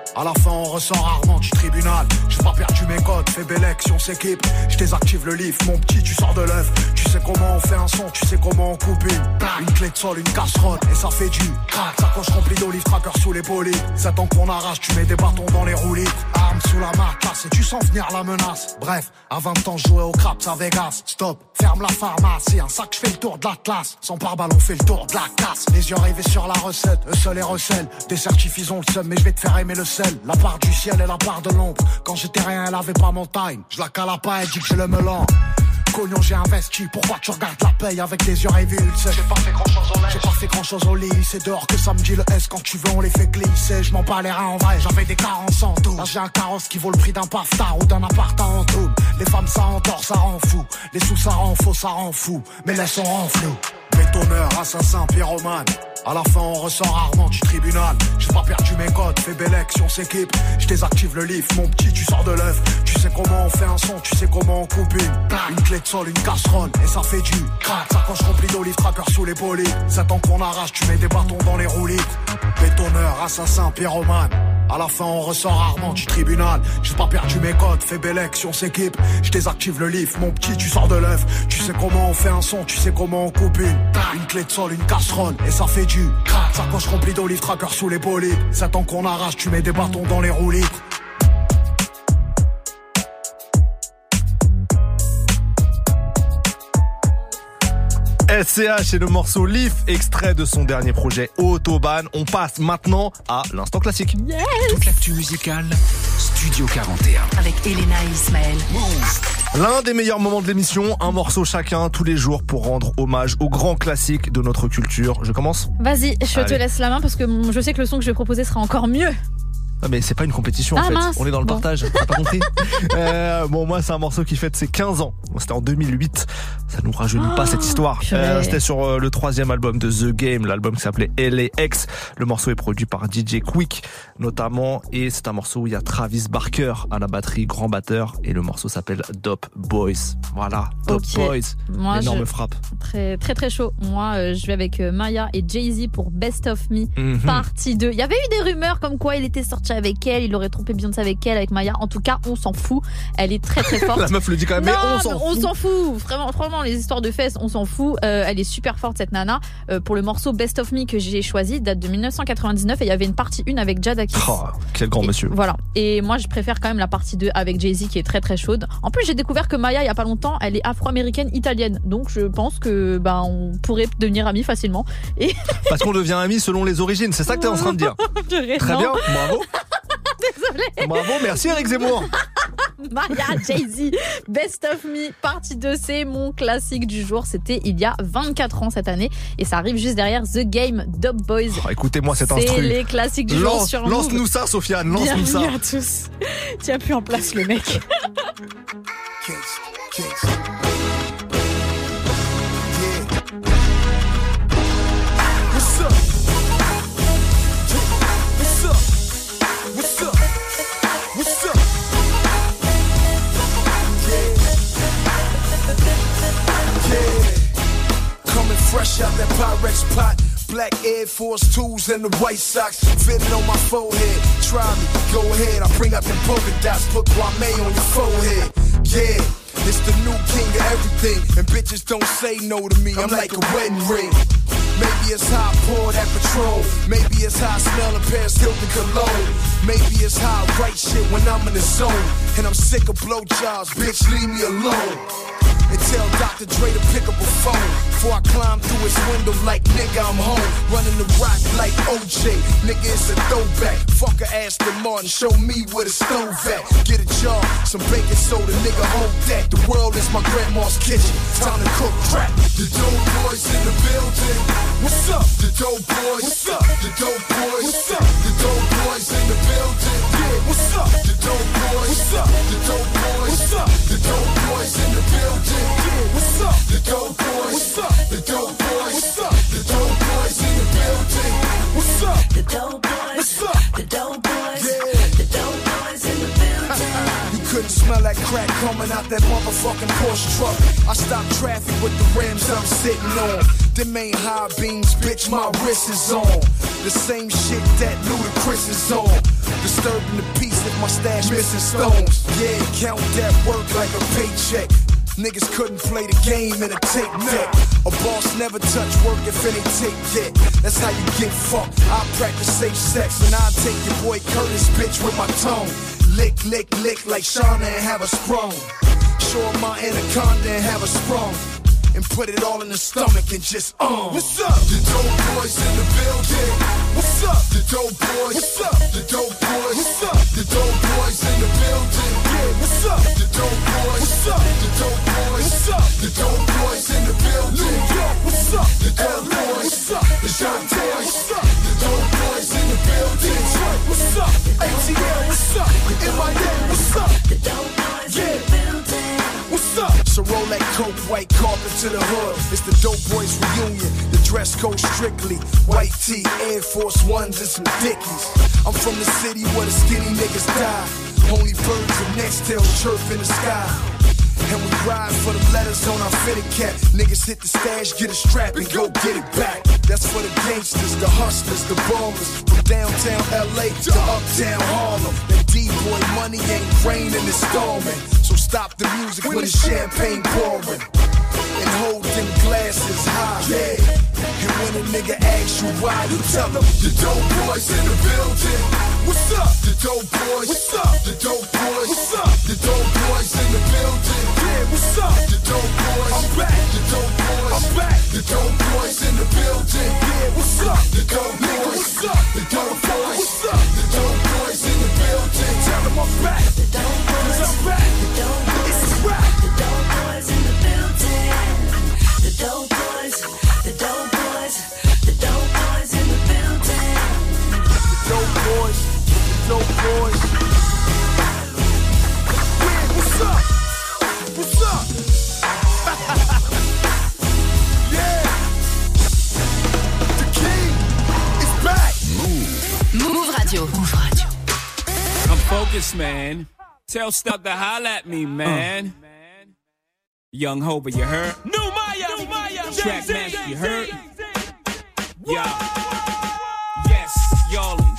À la fin, on ressort rarement du tribunal. J'ai pas perdu mes codes, fais belle action, s'équipe. Je désactive le livre, mon petit, tu sors de l'œuf. Tu sais comment on fait un son, tu sais comment on coupe une. Une clé de sol, une casserole, et ça fait du crack. Sacoche remplie d'olives, tracker sous les polies. Ça temps qu'on arrache, tu mets des bâtons dans les roulis. Arme sous la matelasse, et tu sens venir la menace. Bref, à 20 ans, jouais au craps à Vegas. Stop, ferme la pharmacie, un sac, je fais le tour de la classe. Sans pare-balles, on fait le tour de la casse. Les yeux rivés sur la recette, eux seuls et recèlent. Des certifs, ont le seum, mais je vais te faire aimer le sel. La part du ciel et la part de l'ombre. Quand j'étais rien, elle avait pas mon time. Je la cala pas, elle dit que je le melon. Cognon, j'ai investi, pourquoi tu regardes la paye avec des yeux révulsés? J'ai pas fait grand chose au J'ai pas fait grand chose au lit, c'est dehors que ça me dit le S quand tu veux on les fait glisser. Je m'en bats les reins en vrai, j'avais des carences en tout Là j'ai un carrosse qui vaut le prix d'un paftard ou d'un appart en tout Les femmes ça endort, ça rend fou. Les sous ça rend faux, ça rend fou. Mais laisse on rend flou. Bétonneur, assassin, pyromane à la fin, on ressort rarement du tribunal. J'ai pas perdu mes codes, fais belle action, s'équipe. Je désactive le livre, mon petit, tu sors de l'œuf. Tu sais comment on fait un son, tu sais comment on coupe une. Une clé de sol, une casserole, et ça fait du crack. Sacoche remplie d'olives, tracker sous les polies. Ça temps qu'on arrache, tu mets des bâtons dans les roulis. Bétonneur, assassin, pyromane. À la fin, on ressort rarement du tribunal. J'ai pas perdu mes codes, fais belle on s'équipe. Je désactive le lift, mon petit, tu sors de l'œuf. Tu sais comment on fait un son, tu sais comment on coupe une. Une clé de sol, une casserole, et ça fait du. Sacoche remplie d'olive tracker sous les bolides. 7 ans qu'on arrache, tu mets des bâtons dans les roues.
SCH et le morceau Leaf, extrait de son dernier projet Autobahn. On passe maintenant à l'instant classique.
Toute l'actu musicale, Studio 41.
Avec Elena et Ismaël.
L'un des meilleurs moments de l'émission, un morceau chacun tous les jours pour rendre hommage aux grands classiques de notre culture. Je commence?
Vas-y, je te laisse la main parce que je sais que le son que je vais proposer sera encore mieux.
Ah mais c'est pas une compétition en
Ah,
fait,
mince.
on est dans le
Bon.
partage, t'as pas compris [LAUGHS] Euh, Bon moi c'est un morceau qui fête ses 15 ans, c'était en 2008, ça nous rajeunit pas cette histoire.
Oh, purée.
Euh, c'était sur euh, le troisième album de The Game, l'album qui s'appelait LAX. Le morceau est produit par DJ Quick notamment et c'est un morceau où il y a Travis Barker à la batterie, grand batteur et le morceau s'appelle Dope Boys. Voilà, Dope. Boys,
Moi,
énorme
je-
frappe.
Très très très chaud. Moi, euh, je vais avec euh, Maya et Jay-Z pour Best of Me,
Mhm.
partie 2. Il y avait eu des rumeurs comme quoi il était sorti avec elle, il aurait trompé Beyoncé avec elle, avec Maya. En tout cas, on s'en fout. Elle est très très [LAUGHS] forte.
La meuf le dit quand même, mais on s'en fout.
on s'en fout. Vraiment, vraiment, les histoires de fesses, on s'en fout. Euh, elle est super forte cette nana. Euh, pour le morceau Best of Me que j'ai choisi, date de 1999 et il y avait une partie 1 avec Jadakis.
Oh, quel grand monsieur.
Voilà. Et moi, je préfère quand même la partie 2 avec Jay-Z qui est très très chaude. En plus, j'ai découvert que Maya, il y a pas longtemps, elle est afro-américaine italienne. Donc, je pense que ben on pourrait devenir amis facilement. Et
Parce qu'on devient amis selon les origines, c'est ça que t'es en train de dire. [LAUGHS] Très
Non.
bien, bravo.
Désolée.
Bravo, merci Eric Zemmour. [LAUGHS]
Maya, Jay-Z, Best of Me, partie 2, c'est mon classique du jour. C'était il y a 24 ans cette année. Et ça arrive juste derrière The Game Dub Boys.
Oh, Écoutez-moi cet
C'est
instru.
les classiques du jour
Lance-
sur.
Lance-nous ça, Sofiane, lance-nous ça.
Bienvenue à tous. [LAUGHS] Tiens plus en place le mec.
Fresh out that Pyrex pot. Black Air Force 2s and the White Sox fitting on my forehead. Try me, go ahead. I bring out them polka dots, put Kwame on your forehead. Yeah, it's the new king of everything. And bitches don't say no to me. I'm like a wedding ring. Maybe it's how I pour that Patron. Maybe it's how I smell a Paris Hilton cologne. Maybe it's how I write shit when I'm in the zone. And I'm sick of blowjobs, bitch, leave me alone. And tell Dr. Dre to pick up a phone. Before I climb through his window like nigga I'm home. Running the rock like OJ Nigga it's a throwback. Fuck a Aston Martin Show me where the stove at. Get a jar, some baking soda Nigga hold that. The world is my grandma's kitchen. Time to cook crack The dope boys in the building What's up? The dope boys What's up? The dope boys What's up? The dope boys in the building Yeah, what's up? The dope boys What's up? The dope boys What's up? The dope boys in the building Yeah, what's up? The dope boys What's up? The dope boys What's up? The dope boys in the building What's up? The dope boys What's up? The dope smell that crack coming out that motherfucking Porsche truck. I stopped traffic with the rims I'm sitting on. Them ain't high beams, bitch, my wrist is on. The same shit that Ludacris is on. Disturbing the peace if my stash missing stones. Yeah, count that work like a paycheck. Niggas couldn't play the game in a tape deck. A boss never touch work if it ain't tape yet. That's how you get fucked. I practice safe sex and I take your boy Curtis bitch with my tongue. Lick, lick, lick like Shauna and have a sprung. Show my anaconda and have a sprung. And put it all in the stomach and just um. What's up? The dope boys in the building. What's up? The dope boys. What's up? The dope boys. What's up? The dope boys in the building. Yeah, what's up? The dope boys. What's up? The dope boys. What's up? The dope boys in the building. New York, what's up? The dope boys. What's up? The dope boys. What's up? Boys in the building. What's up? ATL, what's up? What's up? The boys in the building. What's up? So roll that coke, white carpet to the hood. It's the dope boys reunion. The dress code strictly white tee, Air Force Ones, and some Dickies. I'm from the city where the skinny niggas die. Only birds and next tail chirp in the sky.
And we ride for the letters on our fitted cap. Niggas hit the stash, get a strap and go get it back. That's for the gangsters, the hustlers, the ballers. From downtown LA to uptown Harlem. That D-boy money ain't raining, it's storming. So stop the music when the champagne pouring. And hold them glasses high. Yeah. And when a nigga asks you why, you tell them the dope boys in the building. What's up? The dope boys. What's up? The dope boys. What's up? The dope boys in the building. Yeah, what's up? The dope boys. I'm back. The dope boys. I'm back. The dope boys in the building. Yeah, what's up? The dope boys. What's up? The dope boys. What's up? The dope boys in the building. Tell them I'm back. The dope boys. I'm back. The dope boys. Yeah, what's up? What's up? [LAUGHS] yeah. The king is back.
Move Radio. Move Radio.
I'm focused, man. Tell Stuck to holler at me, man. Young Hova, you heard?
New Maya, New Maya,
Track
Jay-Z,
master, you
Jay-Z.
heard? Yeah.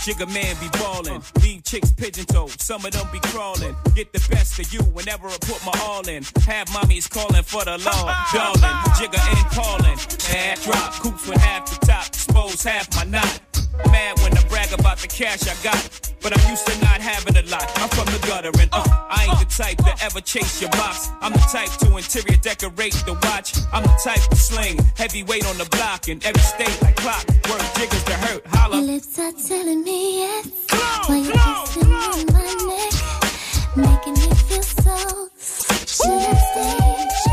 Jigga man be ballin'. Leave chicks pigeon toed, some of them be crawlin'. Get the best of you whenever I put my all in. Have mommies callin' for the law, [LAUGHS] darling. Jigga and callin'. Add drop, coops with half the top, expose half my knot. Mad when I brag about the cash I got. But I'm used to not having a lot. I'm from the gutter and uh, I ain't the type to ever chase your box. I'm the type to interior decorate the watch. I'm the type to sling heavyweight on the block in every state like clock. Work jiggers to hurt, holla.
Your lips are telling me yes. While you're kissing on my neck, making me feel so. Should I stay?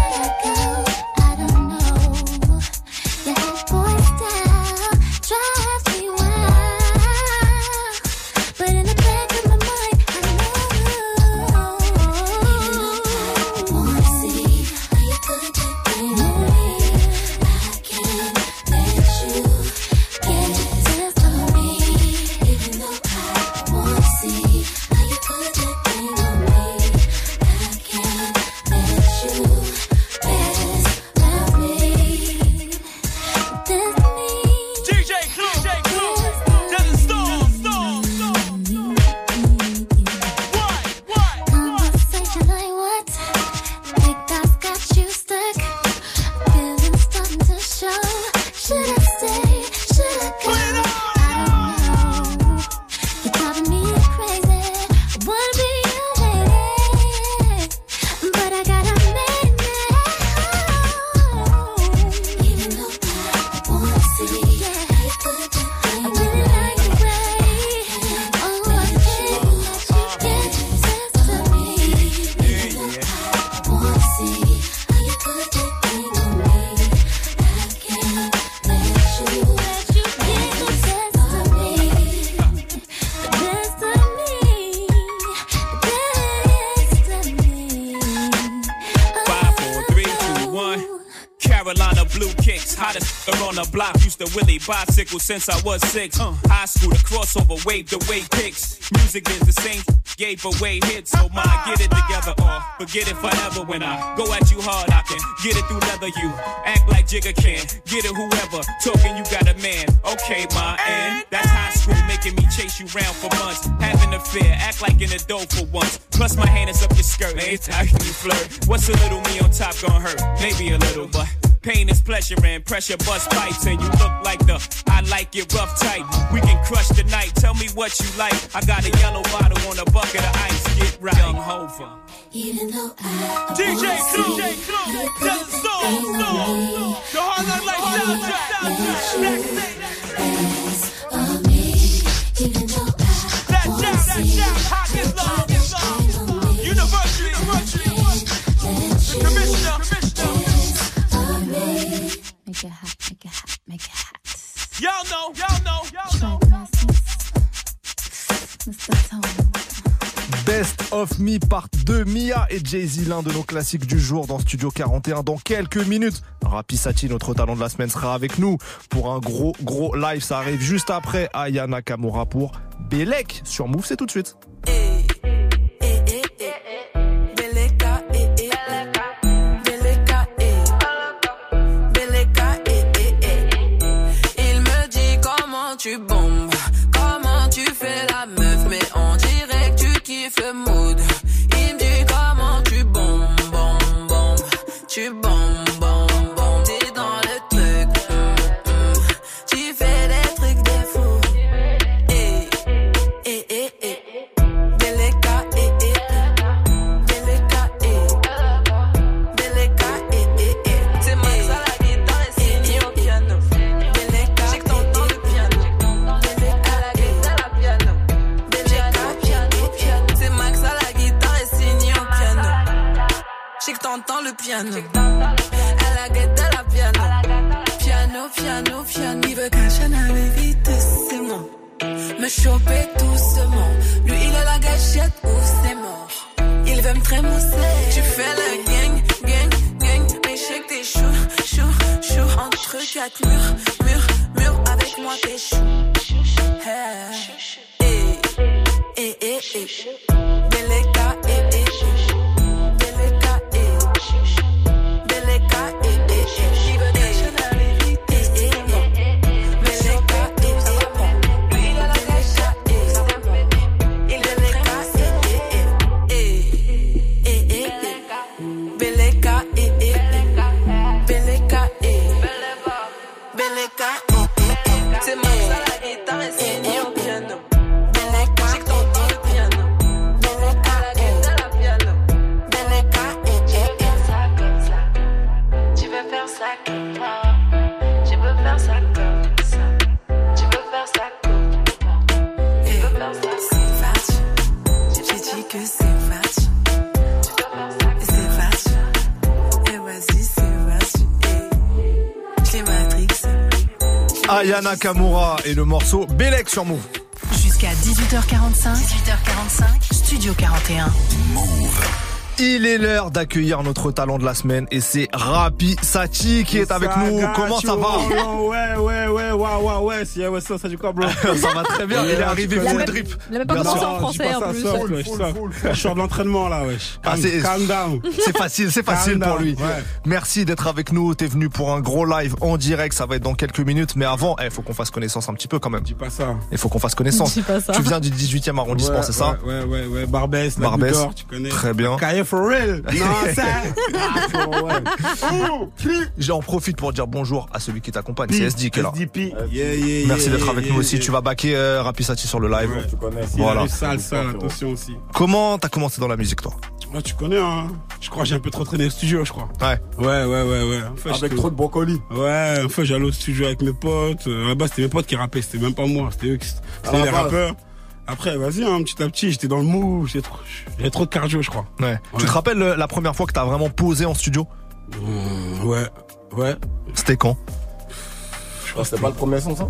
Bicycle since I was six. High school, the crossover wave, the way picks. Music is the same, gave away hits. So my get it together or forget it forever. When I go at you hard, I can get it through leather. You act like Jigga can, get it whoever. Talking, you got you round for months. Having a fear, act like in a dough for once. Plus my hand is up your skirt, ain't how you flirt. What's a little me on top gonna hurt? Maybe a little, but pain is pleasure and pressure bust pipes. And you look like the I like it rough type. We can crush the night. Tell me what you like. I got a yellow bottle on a bucket of ice. Get right, young Hover.
Even though I
DJ
wanna
Clue,
see
DJ Clue,
how you put
Desert
that
Storm,
thing on
Storm.
me.
The hard knock like soundtrack, soundtrack.
Best
Make it hot, make it hot, make it hot.
Y'all know, y'all know, y'all know.
Mr. Tone.
Best of Me Part 2, Mia et Jay-Z, l'un de nos classiques du jour dans Studio 41. Dans quelques minutes, Rapi Sati, notre talent de la semaine, sera avec nous pour un gros, gros live. Ça arrive juste après Aya Nakamura pour Belek sur Move. C'est tout de suite.
Tu bombes. Comment tu fais la meuf, mais on dirait que tu kiffes le mood. Il me dit comment tu bombes, bombes, bombes. Tu bombes, piano. À la guitare, la piano. Piano, piano, piano. Il veut qu'un chien avec vitesse, me choper doucement. Lui, il a la gâchette ou c'est mort. Il veut me trémousser. Tu fais le gang, gang, gang. Mais que t'es chaud, chaud, chaud. Entre quatre murs, murs, murs. Avec moi, t'es chaud. Hey. Eh, eh, eh,
Ayana Kamura et le morceau Belek sur Move.
Jusqu'à 18h45. 18h45. Studio 41.
Il est l'heure d'accueillir notre talent de la semaine et c'est Rapi Sati qui est avec nous. Comment ça va?
Ouais, ouais, ouais, ouais, ouais, ouais, si, ouais, ça, ça du quoi, bro [LAUGHS]
Ça va très bien, il est arrivé full drip.
Il a même pas commencé en français en plus.
Je sors de l'entraînement là, wesh.
Ah,
Calm, down.
C'est facile, c'est facile pour lui. Merci d'être avec nous. T'es venu pour un gros live en direct. Ça va être dans quelques minutes. Mais avant, il faut qu'on fasse connaissance un petit peu quand même.
Dis pas ça.
Il faut qu'on fasse connaissance.
Dis pas ça.
Tu viens du 18e arrondissement,
Ouais,
c'est ça?
Ouais, ouais, ouais, Barbès.
Barbès.
tu connais.
Très bien.
For real. Non, [LAUGHS] ça. Ah. Oh,
J'en profite pour dire bonjour à celui qui t'accompagne. C'est SD qui est là.
SDP. Yeah, yeah,
Merci d'être avec
yeah,
nous aussi.
yeah.
Tu vas baquer euh, Rapisati sur le live.
tu connais.
Voilà.
Sale, sale, attention aussi.
Comment t'as commencé dans la musique, toi?
Ouais, tu connais, hein. Je crois que j'ai un peu trop traîné au studio, je crois.
Ouais.
Ouais, ouais, ouais, ouais.
Avec trop
de brocolis. Ouais, enfin, j'allais au studio avec mes potes. Euh, Là-bas, c'était mes potes qui rappaient, c'était même pas moi, c'était eux qui, c'était les rappeurs. Après, vas-y, hein, petit à petit, j'étais dans le mou, j'avais trop, trop de cardio, je crois.
Ouais. Tu te rappelles euh, la première fois que t'as vraiment posé en studio?
Mmh, Ouais, ouais.
C'était quand?
Je crois que c'était pas le premier son, ça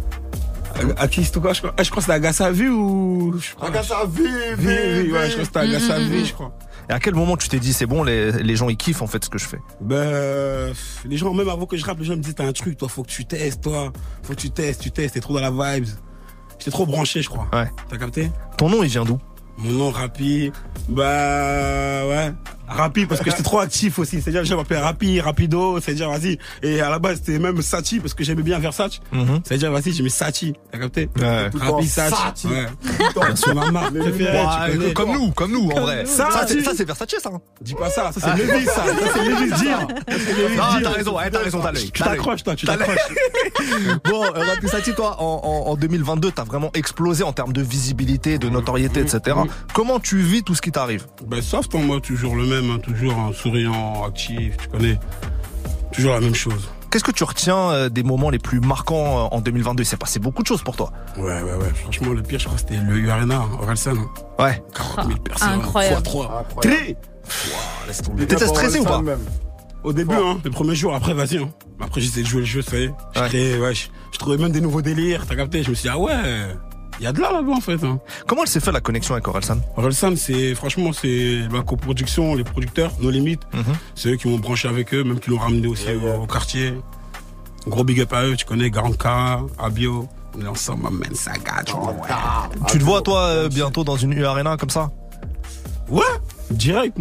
À qui c'était quoi je crois, Ah, je crois que c'était Agassa Vu ou. je crois-
Agassa Vu,
Vu, oui, ouais, je crois que c'était Agassa Vu, je crois.
Et à quel moment tu t'es dit c'est bon, les, les gens ils kiffent en fait ce que je fais?
Ben, les gens, même avant que je rappe, les gens me disaient, t'as un truc, toi, faut que tu testes, toi. Faut que tu testes, tu testes, t'es trop dans la vibes. J'étais trop branché, je crois.
Ouais.
T'as capté?
Ton nom il vient d'où?
Mon nom, Rapi. Bah, ouais. Rapi, parce que j'étais trop actif aussi. C'est-à-dire, les gens m'appelaient Rapi, Rapido, c'est-dire, vas-y. Et à la base, c'était même Sachi, parce que j'aimais bien Versace.
Mhm.
C'est-à-dire, vas-y, j'ai mis Sachi. T'as capté
Ouais.
Rapi, Sachi.
Sachi.
Ouais. C'est ma marque préférée,
Ouais,
tu connais.
comme nous, comme nous en vrai. Ça,
Sachi.
c'est- ça c'est Versace ça. hein.
Dis pas ça, ça c'est Levis, ça. Ça c'est Levis [LAUGHS] Levis
Non,
Jean.
t'as raison, t'as raison, t'as l'œil.
Tu t'accroches, toi, tu t'accroches. [LAUGHS]
Bon, euh, Rapisati, toi, en, en, en 2022, t'as vraiment explosé en termes de visibilité, de notoriété, etc. Comment tu vis tout ce qui t'arrive
Ben, soft en moi, toujours le même, hein, toujours hein, souriant, actif, tu connais. Toujours la même chose.
Qu'est-ce que tu retiens euh, des moments les plus marquants euh, en 2022 Il s'est passé beaucoup de choses pour toi.
Ouais, ouais, ouais. Franchement, le pire, je crois que c'était le U Arena, Orelsan. hein.
Ouais.
40 000 personnes.
incroyable.
fois trois. Tri
laisse tomber. T'étais stressé ou pas
Au début, hein, les premiers jours, après, vas-y. Hein. Après, j'essayais de jouer le jeu, ça y est. Ouais, je, je trouvais même des nouveaux délires, t'as capté Je me suis dit, ah ouais, il y a de là là-bas, en fait. Hein.
Comment elle s'est fait la connexion avec Orelsan?
Orelsan, c'est, franchement, c'est la coproduction, les producteurs, nos limites.
Mhm.
C'est eux qui m'ont branché avec eux, même qui l'ont ramené aussi au, au quartier. Gros big up à eux, tu connais, Garanka, Abio. On est ensemble, man, tu vois.
Tu te vois toi euh, bientôt dans une U Arena comme ça?
Ouais, direct.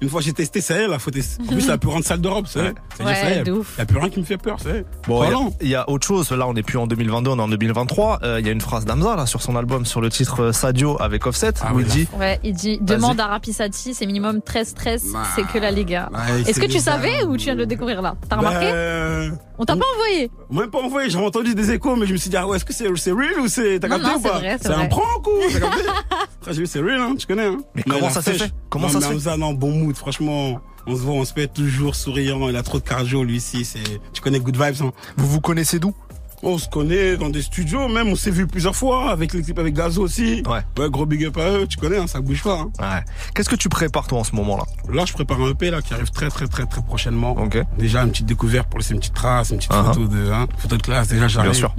Une fois j'ai testé, ça y est, la faut tester. En plus, c'est la plus grande salle d'Europe, vous savez. C'est-à-dire,
Ouais,
ça y est,
de
y a-
ouf.
plus rien qui me fait peur, savez.
Bon, il y a-
Voilà.
il y, a autre chose. Là, on n'est plus en 2022, on est en 2023. Euh, Il y a une phrase d'Amza là sur son album sur le titre euh, Sadio avec Offset
Ah
où il dit
Ouais, il dit demande à Rapisati, c'est minimum 13 stress, c'est que la Liga.
Ouais,
Est-ce
c'est
que tu
bizarre.
savais ou tu viens de le découvrir là? T'as remarqué?
Ben,
On t'a pas envoyé
Même pas envoyé, j'ai entendu des échos, mais je me suis dit, ah ouais, est-ce que c'est c'est real ou c'est. T'as capté
non,
ou pas?
c'est vrai, c'est
C'est un prank ou T'as capté? [LAUGHS] Après, j'ai vu, c'est real, hein, tu connais, hein.
Mais comment ça s'est fait? Comment ça
mais
se fait?
Bon mood, franchement. On se voit, on se fait toujours souriant, il a trop de cardio, lui ici, c'est. Tu connais Good Vibes, hein.
Vous vous connaissez d'où?
On se connaît dans des studios, même, on s'est vu plusieurs fois, avec l'équipe avec Gazo aussi.
Ouais.
Ouais, gros big up à eux, tu connais, hein, ça bouge pas, hein.
Ouais. Qu'est-ce que tu prépares toi en ce moment là
Là, je prépare un EP là qui arrive très très très très prochainement.
Ok.
Déjà une petite découverte pour laisser une petite trace, une petite
Uh-huh.
photo de hein, photo de classe. Déjà, j'arrive.
Bien sûr.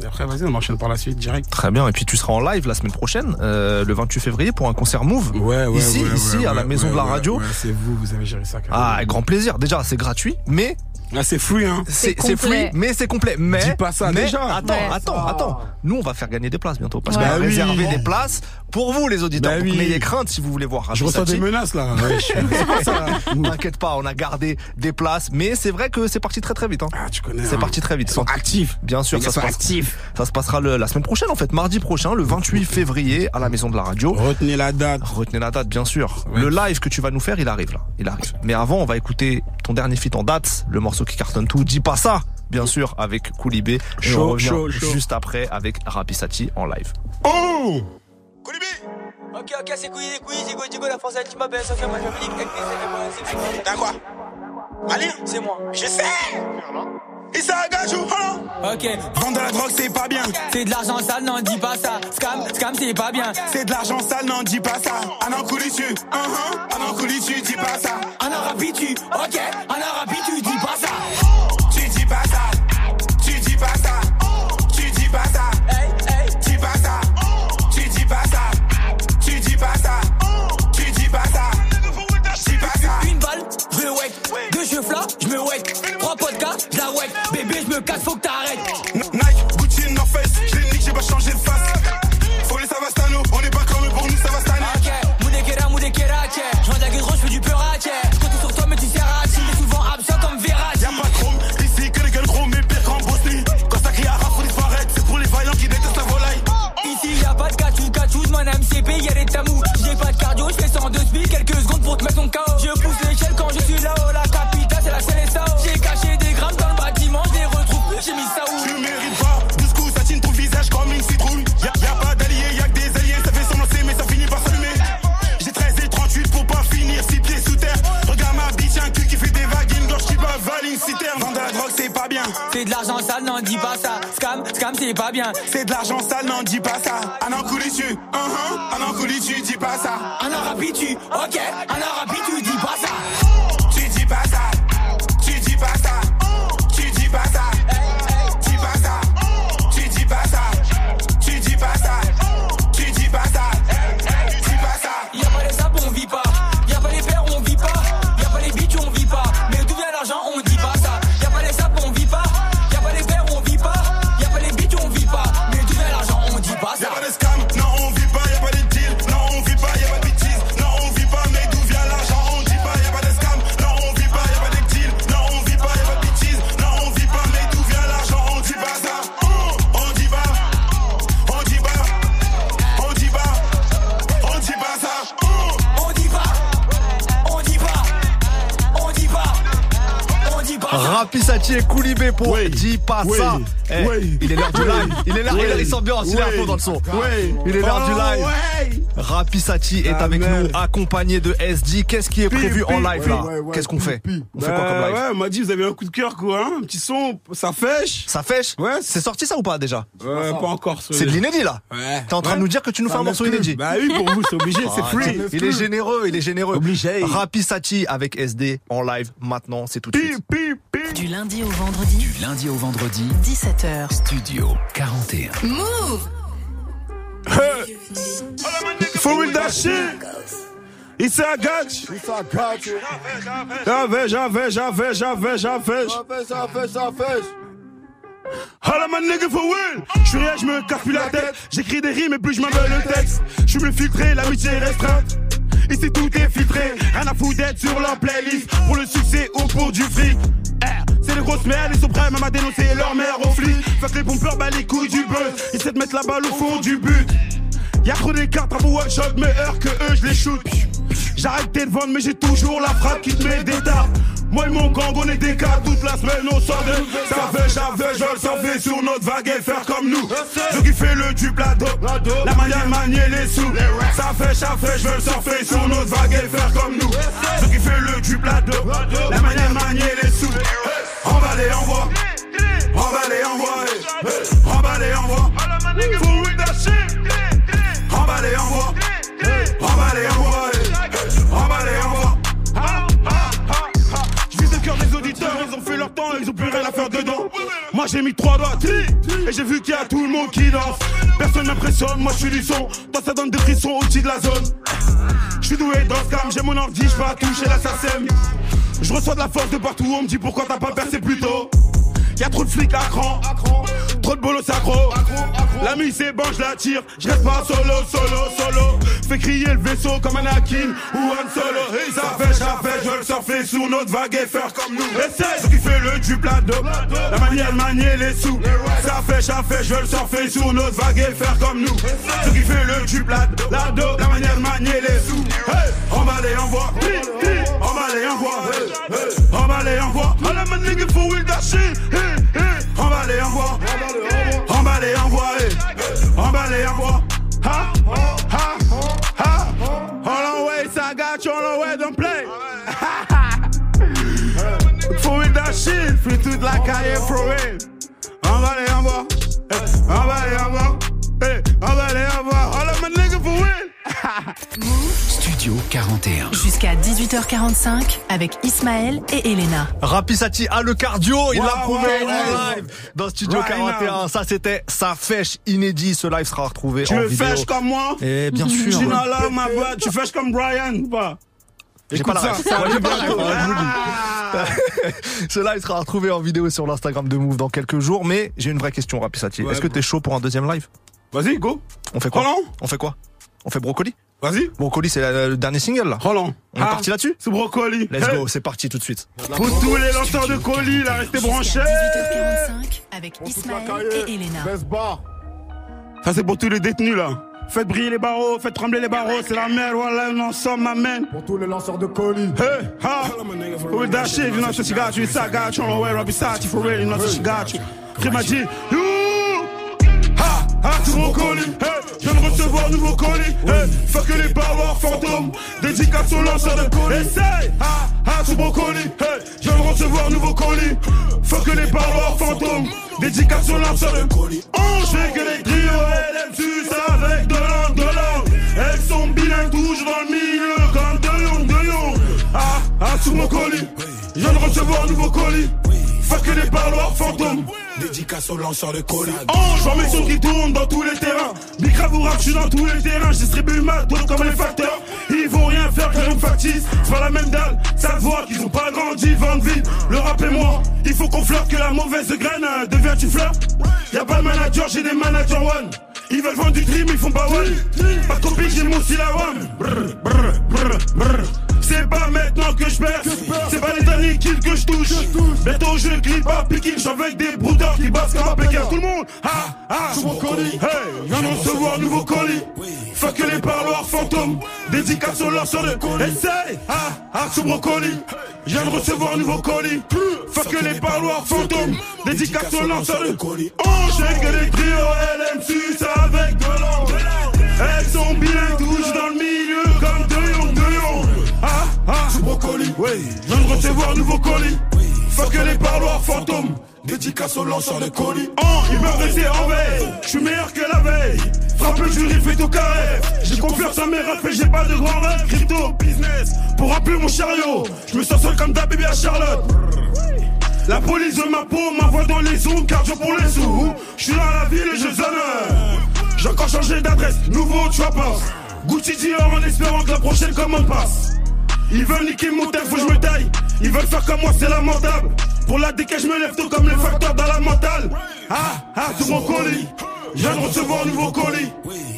Et après, vas-y, on enchaîne par la suite direct.
Très bien. Et puis tu seras en live la semaine prochaine, euh, le 28 février, pour un concert Move.
Ouais, ouais,
Ici,
ouais,
ici, à la maison de la radio.
c'est vous, vous avez géré ça. carrément.
Ah, avec grand plaisir. Déjà, c'est gratuit, mais
Ah, c'est free, hein.
c'est free, mais c'est complet. Mais
Dis pas ça
mais-
déjà.
Attends,
Ouais.
attends, attends. Nous, on va faire gagner des places bientôt parce
Ouais.
qu'on va
Bah oui.
réserver des places pour vous, les auditeurs.
Bah oui.
n'ayez crainte si vous voulez voir.
Je reçois des menaces là. Ouais, je suis- c'est pas ça. [LAUGHS]
T'inquiète pas, on a gardé des places, mais c'est vrai que c'est parti très très vite. Hein.
Ah, tu connais.
C'est
hein.
parti très vite.
Ils sont actifs.
Bien sûr, ça se,
sont
passe-
actifs.
ça se passera le- la semaine prochaine, en fait, mardi prochain, le 28 février, à la maison de la radio.
Retenez la date.
Retenez la date, bien sûr. Le live que tu vas nous faire, il arrive là. Il arrive. Mais avant, on va écouter ton dernier feat en date, le morceau qui cartonne tout. Dis pas ça, bien sûr, avec Koulibé. Et on revient
chaud, chaud.
juste après avec Rapisati en live.
Oh
Ok, ok, c'est les couilles, Zigo, Digo, la française, tu m'appelles, ça fait moi, je me dis, c'est
T'as quoi Aline
C'est moi.
Je sais Et ça gage ou
Ok,
Vendre de la drogue c'est pas bien
c'est de l'argent sale, non, dis pas ça. Scam, scam, c'est pas bien.
C'est de l'argent sale, non dis pas ça Un an couli tu Un an couli tu dis pas ça
En arabe, tu, ok, en arabe, tu dis me casse, faut que t'arrêtes. L'argent sale, non, dis pas ça. Scam, scam, c'est pas bien.
C'est de l'argent sale, non, dis pas ça. Un an couli tu, un an couli tu, dis pas ça.
En arabe, tu, ok, en arabe,
Rapisati et Koulibé pour
Oui.
Dis pas
Oui.
ça. Eh. Il est l'heure du live. Il est l'heure, il s'ambiance, il est à fond dans le son. Il est l'heure du
Oh,
live. Rapisati est avec
merde.
nous, accompagné de SD. Qu'est-ce qui est prévu en live là
Ouais, ouais,
Qu'est-ce qu'on fait On fait
Bah,
quoi comme live
Ouais, on m'a dit, vous avez un coup de cœur, quoi, hein Un petit son, ça fêche
Ça fêche
Ouais.
C'est sorti ça ou pas déjà
Ouais, pas encore.
C'est de l'inédit là
Ouais.
T'es en train
Ouais.
de nous dire que tu nous fais un morceau inédit
Bah oui, pour vous, c'est obligé, c'est
Ah,
free.
il- Il est généreux, il est généreux.
Obligé.
Rapisati avec SD en live maintenant, c'est tout de suite.
Du lundi au vendredi,
Du lundi au vendredi,
17h.
Studio 41.
Move
For real that shit. A gotch.
It's a gotcha.
J'avais, j'avais, j'avais, j'avais, j'avais.
Ça fait, ça fait, ça fait.
Holla my nigga for real Je suis rien, je me casse plus la tête J'écris des rimes et plus je m'appelle le texte Je suis mieux filtré, l'amitié est restreinte
Ici tout est filtré, rien à foutre d'être sur leur playlist. Pour le succès ou pour du fric. Eh, Les grosses merdes, ils sont prêts même à dénoncer leur mère aux flics. Fait que les pompeurs bat les couilles du buzz. Ils essaient de mettre la balle au fond du but. Y'a trop d'écart, travaux one shot, meilleur que eux, je les shoot. J'ai arrêté de vendre, mais j'ai toujours la frappe qui te met des tartes. Moi et mon gang, on est des cas toute la semaine, on de Ça fait, j'avais, je le surfer sur notre vague et faire comme nous. Je qui fait le du plateau, la manière de manier les sous. Ça fait, ça fait, je veux le surfer sur notre vague et faire comme nous. Je qui fait le du plateau, la manière de manier les sous. Emballé, envoie. Emballé, envoie. Emballé, envoie. Emballé, envoie. Emballé, envoie. Ils ont plus rien à faire dedans. Moi j'ai mis trois doigts, et j'ai vu qu'il y a tout le monde qui danse. Personne m'impressionne, moi je suis du son. Toi ça donne des frissons au-dessus de la zone. Je suis doué dans ce j'ai mon ordi, je pas toucher la SACEM. Je reçois de la force de partout, on me dit pourquoi t'as pas percé plus tôt. Y'a trop de flics à cran, trop de bolos accro. L'ami c'est bon, je la tire, je reste pas solo, solo, solo. Fais crier le vaisseau comme Anakin ou Han Solo. Et ça fait, ça fait, je veux surfer sur notre vague et faire comme nous. Essaye, qui fait le du plateau, la manière de manier les sous. Ça fait, ça fait, je veux surfer sur notre vague et faire comme nous. Ce qui fait le du la la manière de manier les sous. Hey, emballé, envoie, emballé, envoie, emballé, envoie. All of my niggas for with that shit. Hey, hey. Emballé, envoie, emballé, envoie, emballé, envoie. Ha, ha, ha? Hold on, wait, I got you on the way, don't play. [LAUGHS] For with that shit, free toute la carrière pro Emballé, envoie, emballé, envoie, hey. emballé, envoie. [LAUGHS]
Studio 41.
Jusqu'à 18h45 avec Ismaël et Elena.
Rapisati a le cardio, il l'a prouvé
wow, wow.
en live dans Studio
Right
41.
now.
Ça c'était sa fèche inédit. Ce live sera retrouvé
Tu
en vidéo.
fèche comme moi
Eh bien sûr.
Tu n'as là, ma voix, tu fèches comme Brian ou pas
J'ai pas la ref. [LAUGHS] sera retrouvé en vidéo sur l'Instagram de Move dans quelques jours. Mais j'ai une vraie question, Rapisati.
Ouais,
Est-ce que t'es chaud pour un deuxième live?
Vas-y, go.
On fait quoi? On fait quoi? On fait brocoli
Vas-y.
Brocoli, c'est le dernier single là.
Roland.
On est
Ah,
parti là-dessus
C'est brocoli.
Let's
Hey.
go, c'est parti tout de suite.
Pour tous les lanceurs de colis, là, restez branchés.
18h45 avec Ismaël et Elena.
Ça, c'est pour tous les détenus, là. Faites briller les barreaux, faites trembler les barreaux, c'est la merde, voilà, on ensemble, m'amène. Pour tous les lanceurs de colis. Hey, ha! With that shit, you know, so she got you, I got you, on the way, Robbie Sati, for real, you know, so she got you. Crime m'a dit, you! Ha! Ha! Tout mon colis, hey! Je recevoir nouveau colis, hey! Fuck que les barbares fantômes, dédicace aux lanceurs de colis. Essaye! Ha! Ha! Tout mon colis, hey! Je viens de recevoir nouveau colis, fuck que les barbares fantômes, dédicace aux lanceurs de colis. On fait que les trios, LM sus avec de l'angle, de l'angle. Elles sont bilingues, dans le milieu, comme de Young, de. Ah! Ah! Sous mon colis, je viens de recevoir nouveau colis. Fuck que les parloirs fantômes. Dédicace aux lanceurs de colis. Oh, je vois mes sons qui tournent dans tous les terrains. Bicra vous rap, je suis dans tous les terrains. Je distribue ma dos comme les facteurs. Ils vont rien faire que je me factice. C'est pas la même dalle, ça voit qu'ils ont pas grandi, vendent vite. Le rap et moi, il faut qu'on flirte que la mauvaise graine euh, devient tu flirtes. Y'a pas de manager, j'ai des managers one. Ils veulent vendre du dream, ils font pas one. Pas copie, j'ai mon one. Brr, brr, brr, brr. C'est pas maintenant que je perds, c'est pas les derniers kills que je touche. Bientôt je clip à Pékin, je suis avec des brouteurs qui bassent comme à Pékin. Tout le monde, ah, ah, sous mon colis. Hey, je viens de recevoir nouveau colis. Fuck que les parloirs fantômes, dédicace aux lanceurs de colis. Essaye, ah, ah, sous mon colis. Je viens de recevoir nouveau colis. Fuck que les parloirs fantômes, dédicace aux lanceurs de colis. Oh, j'ai que les trios LM ça avec de l'angle. Elles sont bilingues, colis, oui. Je viens de recevoir nouveau colis. Fuck que les parloirs fantômes. Dédicace aux lanceurs de colis. Oh, ils peuvent rester en veille. Je suis meilleur que la veille. Frappe le jury, fait au carré. J'ai confiance en mes rêves j'ai pas de grand rêve. Crypto, business. Pour rappeler mon chariot. Je me sens seul comme ta bébé à Charlotte. La police de ma peau m'envoie dans les ondes, cardio pour les sous. Je suis dans la ville et je zone. J'ai encore changé d'adresse, nouveau tu vois pas. Gucci Dior en espérant que la prochaine commande passe. Ils veulent niquer mon tel, faut que je me taille. Ils veulent faire comme moi, c'est lamentable. Pour la décaille, je me lève tôt comme les facteurs dans la mentale. Ah, ah, tout mon colis. Je viens de recevoir un nouveau colis.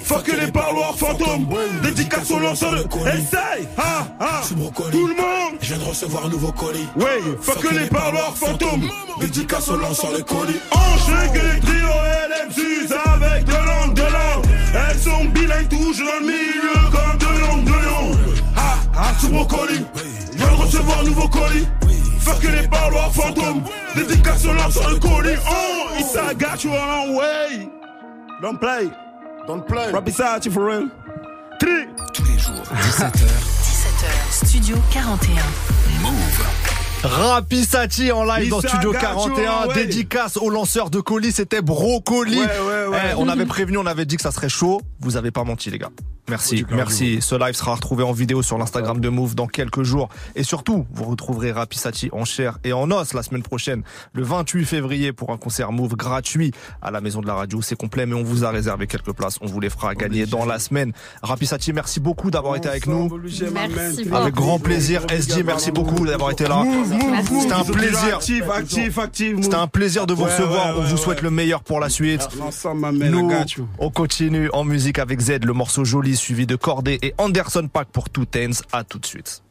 Fuck les parloirs fantômes. Dédicace au lanceur de. Essaye! Ah, ah! Tout le monde!
Je viens de recevoir un nouveau colis.
Ouais, fuck les parloirs fantômes. Dédicace au lanceur de colis. Enchaîne que les trio LM6 avec de langue, de langue. Elles sont bilingues, toujours dans le milieu Ah, sous mon colis. Viens de recevoir un nouveau colis. Fuck les parloirs fantômes. Dédicace au lanceur de colis. Oh, Issa got you a long way. Don't play.
Don't play.
Rap Issa, for real. Tri.
Tous les jours, [LAUGHS] 17h.
17h, Studio 41.
Move.
Rapisati en live dans Studio
Gacho,
41,
ouais.
dédicace au lanceur de colis, c'était Brocoli.
Ouais, ouais, ouais.
Eh, on avait prévenu, on avait dit que ça serait chaud. Vous avez pas menti, les gars. Merci, merci. Ce live sera retrouvé en vidéo sur l'Instagram de Move dans quelques jours. Et surtout, vous retrouverez Rapisati en chair et en os la semaine prochaine, le 28 février, pour un concert Move gratuit à la Maison de la Radio. C'est complet, mais on vous a réservé quelques places. On vous les fera gagner dans la semaine. Rapisati, merci beaucoup d'avoir été avec nous.
Merci.
Avec grand plaisir. SG, merci beaucoup d'avoir été là. C'était un plaisir.
Actif, actif, actif.
C'était un plaisir de vous recevoir. On vous souhaite le meilleur pour la suite. Nous, on continue en musique avec Z, le morceau joli suivi de Cordé et Anderson Pack pour Two Tens. À tout de suite.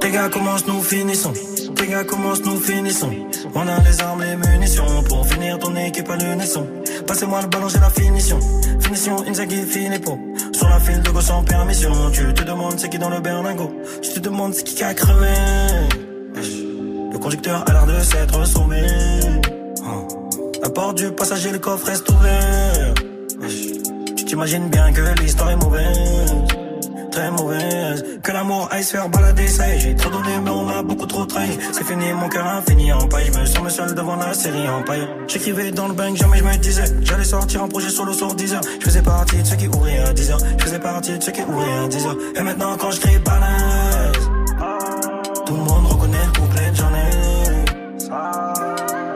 Tes gars commencent, nous finissons? Tes gars commencent, nous finissons? On a les armes, les munitions pour finir ton équipe à l'unisson. Passez-moi le ballon, j'ai la finition. Finition, Inzaghi, Filippo. Sur la file de go sans permission. Tu te demandes c'est qui dans le berlingot. Tu te demandes c'est qui qui a crevé. Le conducteur a l'air de s'être sauvé. La porte du passager, le coffre reste ouvert. Tu t'imagines bien que l'histoire est mauvaise très mauvaise. Que l'amour aille se faire balader, ça y est, j'ai trop donné, mais on a beaucoup trop trahi. C'est fini, mon cœur a fini en paille. Je me sens seul devant la série en paille. J'écrivais dans le bank, jamais je me disais. J'allais sortir un projet solo sur 10 heures. Je faisais partie de ceux qui ouvraient à 10 heures. Je faisais partie de ceux qui ouvraient à 10 heures. Et maintenant, quand je crie balance, tout le monde reconnaît le couplet de j'en ai.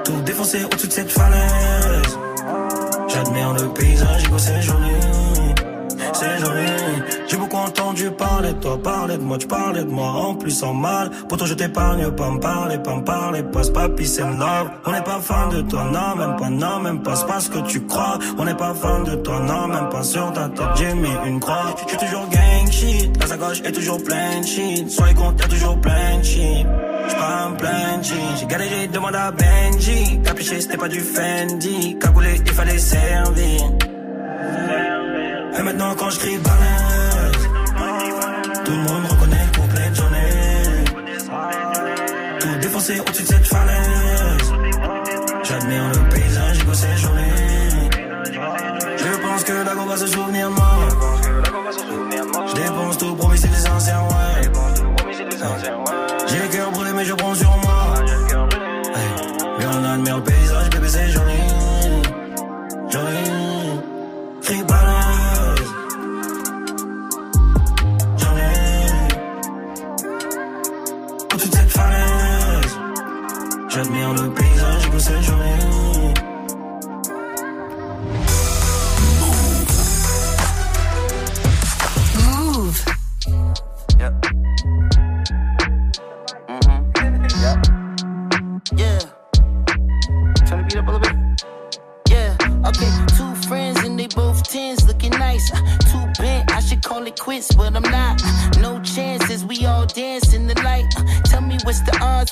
Tout défoncé au-dessus de cette falaise. J'admire le paysage, c'est joli. C'est joli. Entendu parler de toi, parler de moi, tu parlais de moi en plus en mal. Pourtant je t'épargne, pas me parler, pas me parler, passe pas peace and love. On n'est pas fan de toi, non, même pas, non, même pas, c'est pas ce que tu crois. On n'est pas fan de toi, non, même pas sur ta tête, j'ai mis une croix. J'suis toujours gang shit, la sacoche est toujours plein de shit. Soyez compte, toujours plein de shit. J'prends plein de shit, j'ai galéré, demande à Benji. Capuché, c'était pas du Fendi. Cagoulé, il fallait servir. Et maintenant quand je crie balance Tout le monde reconnaît le couplet de j'en ai. Tout défoncé au-dessus de cette falaise. J'admire le paysage, j'ai c'est joli Je pense que la va se souvenir de moi. Je dépense tout, promis c'est des sincères, ouais. J'ai le cœur brûlé mais je prends sur paysage que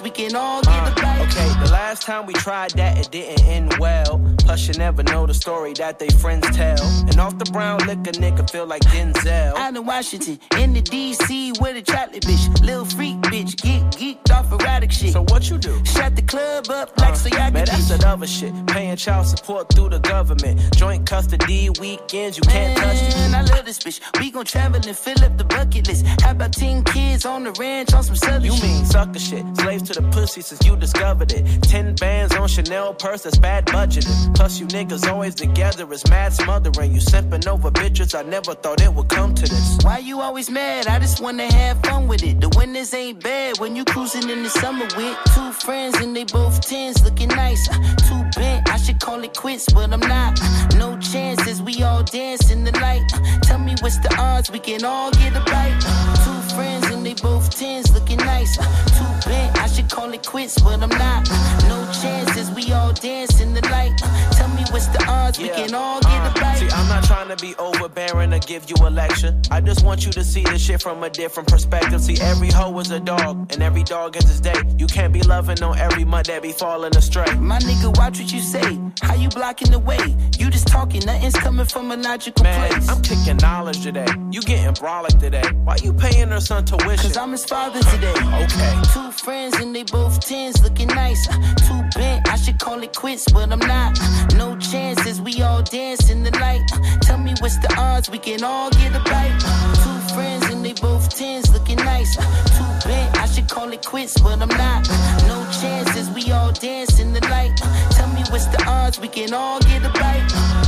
we can all get a bite.
Okay, the last time we tried that, it didn't end well. Plus, you never know the story that they friends tell. And off the brown liquor, nigga feel like Denzel.
Out in Washington, in the DC with a chocolate bitch. Lil freak bitch, get geeked off erratic shit.
So what you do?
Shut the club up like so y'all
Man,
can
that's that other shit. Paying child support through the government. Joint custody weekends, you can't touch it.
Man, I love this bitch. We gon' travel and fill up the bucket list. How about 10 kids on the ranch on some southern
You
shit?
mean sucker shit. Slaves to the pussy since you discovered it. Ten bands on Chanel purse, that's bad budgeting. Plus, you niggas always together. It's mad smothering. You simping over bitches. I never thought it would come to this.
Why you always mad? I just wanna have fun with it. The winters ain't bad when you cruising in the summer with two friends and they both tens looking nice. Uh, Too bent, I should call it quits, but I'm not. Uh, No chances, we all dance in the light. Uh, Tell me what's the odds we can all get a bite. Uh, Two friends they both tens looking nice. Uh, Too bent, I should call it quits, but I'm not. Uh, No chances, we all dance in the light. Uh, Tell me what's the odds we can all get a bite.
See, I'm not trying to be overbearing or give you a lecture. I just want you to see the shit from a different perspective. See, every hoe is a dog, and every dog is his day. You can't be loving on every mud that be falling astray.
My nigga, watch what you say. How you blocking the way? You just talking, nothing's coming from a logical
Man,
place.
I'm kicking knowledge today. You getting brolic today. Why you paying her son tuition?
Cause I'm his father today.
Okay.
Two friends and they both tens looking nice. Uh, Too bent, I should call it quits, but I'm not. Uh, No chances, we all dance in the light. Uh, Tell me what's the odds we can all get a bite. Two friends and they both tens looking nice. Too bent, I should call it quits, but I'm not. No chances, we all dance in the light. Tell me what's the odds we can all get a bite.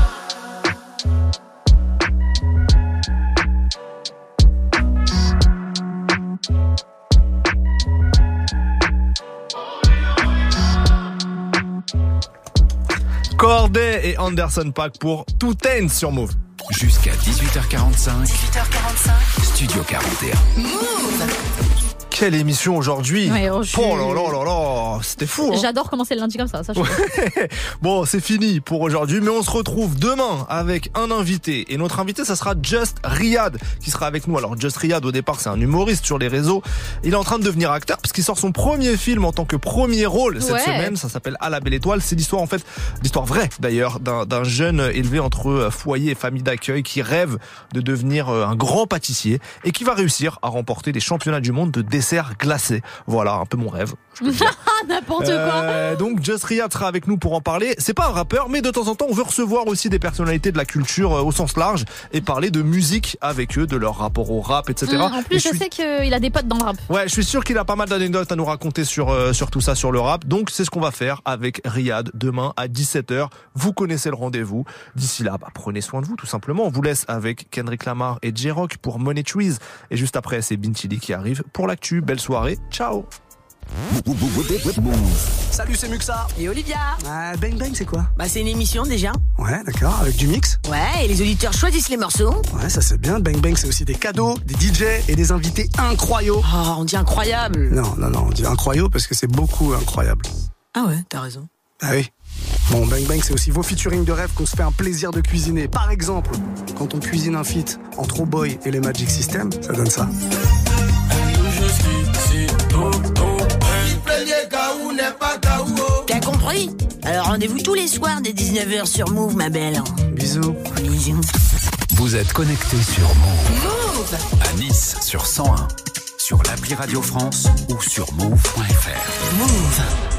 Corday et Anderson Pack pour Tout End sur Move.
Jusqu'à 18h45.
18h45.
Studio 41.
Move
Quelle émission aujourd'hui
Ouais, oh, je
Oh là là là là C'était fou hein
J'adore commencer le lundi comme ça. ça je- [LAUGHS]
Bon, c'est fini pour aujourd'hui, mais on se retrouve demain avec un invité. Et notre invité, ça sera Just Riyad, qui sera avec nous. Alors, Just Riyad, au départ, c'est un humoriste sur les réseaux. Il est en train de devenir acteur, parce qu'il sort son premier film en tant que premier rôle cette
Ouais.
semaine. Ça s'appelle À la belle étoile. C'est l'histoire, en fait, l'histoire vraie, d'ailleurs, d'un jeune élevé entre euh, foyer et famille d'accueil qui rêve de devenir euh, un grand pâtissier et qui va réussir à remporter les championnats du monde de desserts glacés. Voilà, un peu mon rêve. [LAUGHS]
N'importe quoi.
Euh, donc Just Riyad sera avec nous pour en parler. C'est pas un rappeur, mais de temps en temps, on veut recevoir aussi des personnalités de la culture euh, au sens large et parler de musique avec eux, de leur rapport au rap, etc.
Hum, en
Et
plus, je,
suis-
sais qu'il a des potes dans le rap.
Ouais, je suis sûr qu'il a pas mal d'anecdotes à nous raconter sur euh, sur tout ça, sur le rap. Donc c'est ce qu'on va faire avec Riyad demain à 17h. Vous connaissez le rendez-vous. D'ici là, bah, prenez soin de vous tout simplement. On vous laisse avec Kendrick Lamar et J-Rock pour Money Trees. Et juste après, c'est Bintili qui arrive pour l'actu. Belle soirée. Ciao.
Salut, c'est Muxa.
Et Olivia
Ah, Bang Bang, c'est quoi?
Bah c'est une émission déjà.
Ouais, d'accord, avec du mix.
Ouais, et les auditeurs choisissent les morceaux.
Ouais, ça c'est bien. Bang Bang, c'est aussi des cadeaux, des DJ et des invités incroyables.
Oh, on dit incroyable.
Non, non, non, on dit incroyable parce que c'est beaucoup incroyable.
Ah ouais, t'as raison.
Ah oui. Bon, Bang Bang, c'est aussi vos featuring de rêve qu'on se fait un plaisir de cuisiner. Par exemple, quand on cuisine un feat entre Oh Boy et les Magic System, ça donne ça.
T'as compris? Alors rendez-vous tous les soirs dès 19h sur Move, ma belle.
Bisous.
Bisous.
Vous êtes connectés sur Move. À Nice sur 101, sur l'appli Radio France ou sur move.fr.
Move.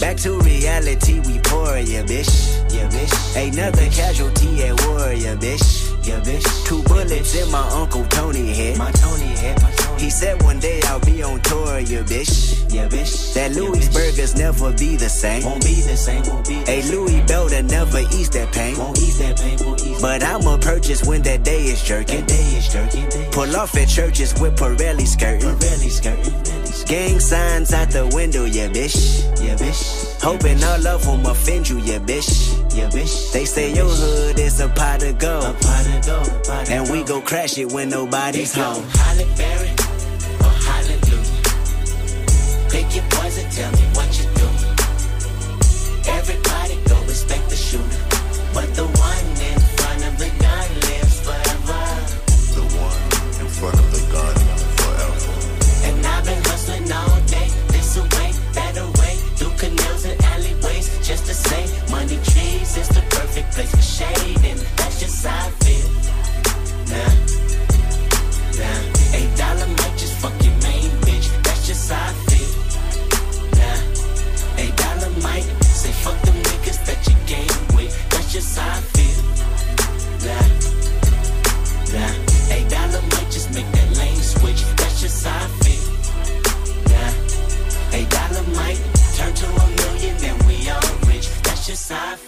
Back to
reality, we pour ya, bitch.
Yeah, bitch.
Another casualty at war, ya, bitch.
Yeah, bitch.
Two bullets in my Uncle Tony head.
My Tony head, my Tony.
He said one day I'll be on tour, ya, bitch.
Yeah, bitch.
That Louis burgers never be the same.
Won't be the same, won't be
Hey. Louis Belder never ease that pain.
Won't ease that pain, won't ease
But I'ma purchase when that day is jerking.
That day is jerking.
Pull off at churches with Pirelli skirting,
Pirelli skirting.
Gang signs out the window, yeah, bitch.
Yeah, bitch.
Hoping all of them offend you, yeah, bitch.
Yeah, bitch.
They say your hood is a pot of
A
gold.
pot of gold, pot of
And we go crash it when nobody's home.
Halle Berry or Hallelujah. Pick your poison, tell me what place for shade, and that's just how I feel. Nah, nah, eight dollar might just fuck your main bitch, that's just how I feel. Nah, eight dollar might say fuck them niggas that you game with, that's just how I feel. Nah, nah, eight dollar might just make that lane switch, that's just how I feel. Yeah, eight dollar might turn to a million, then we all rich. That's just how I feel.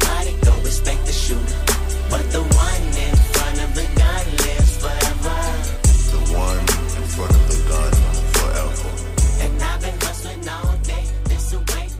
you, but the one.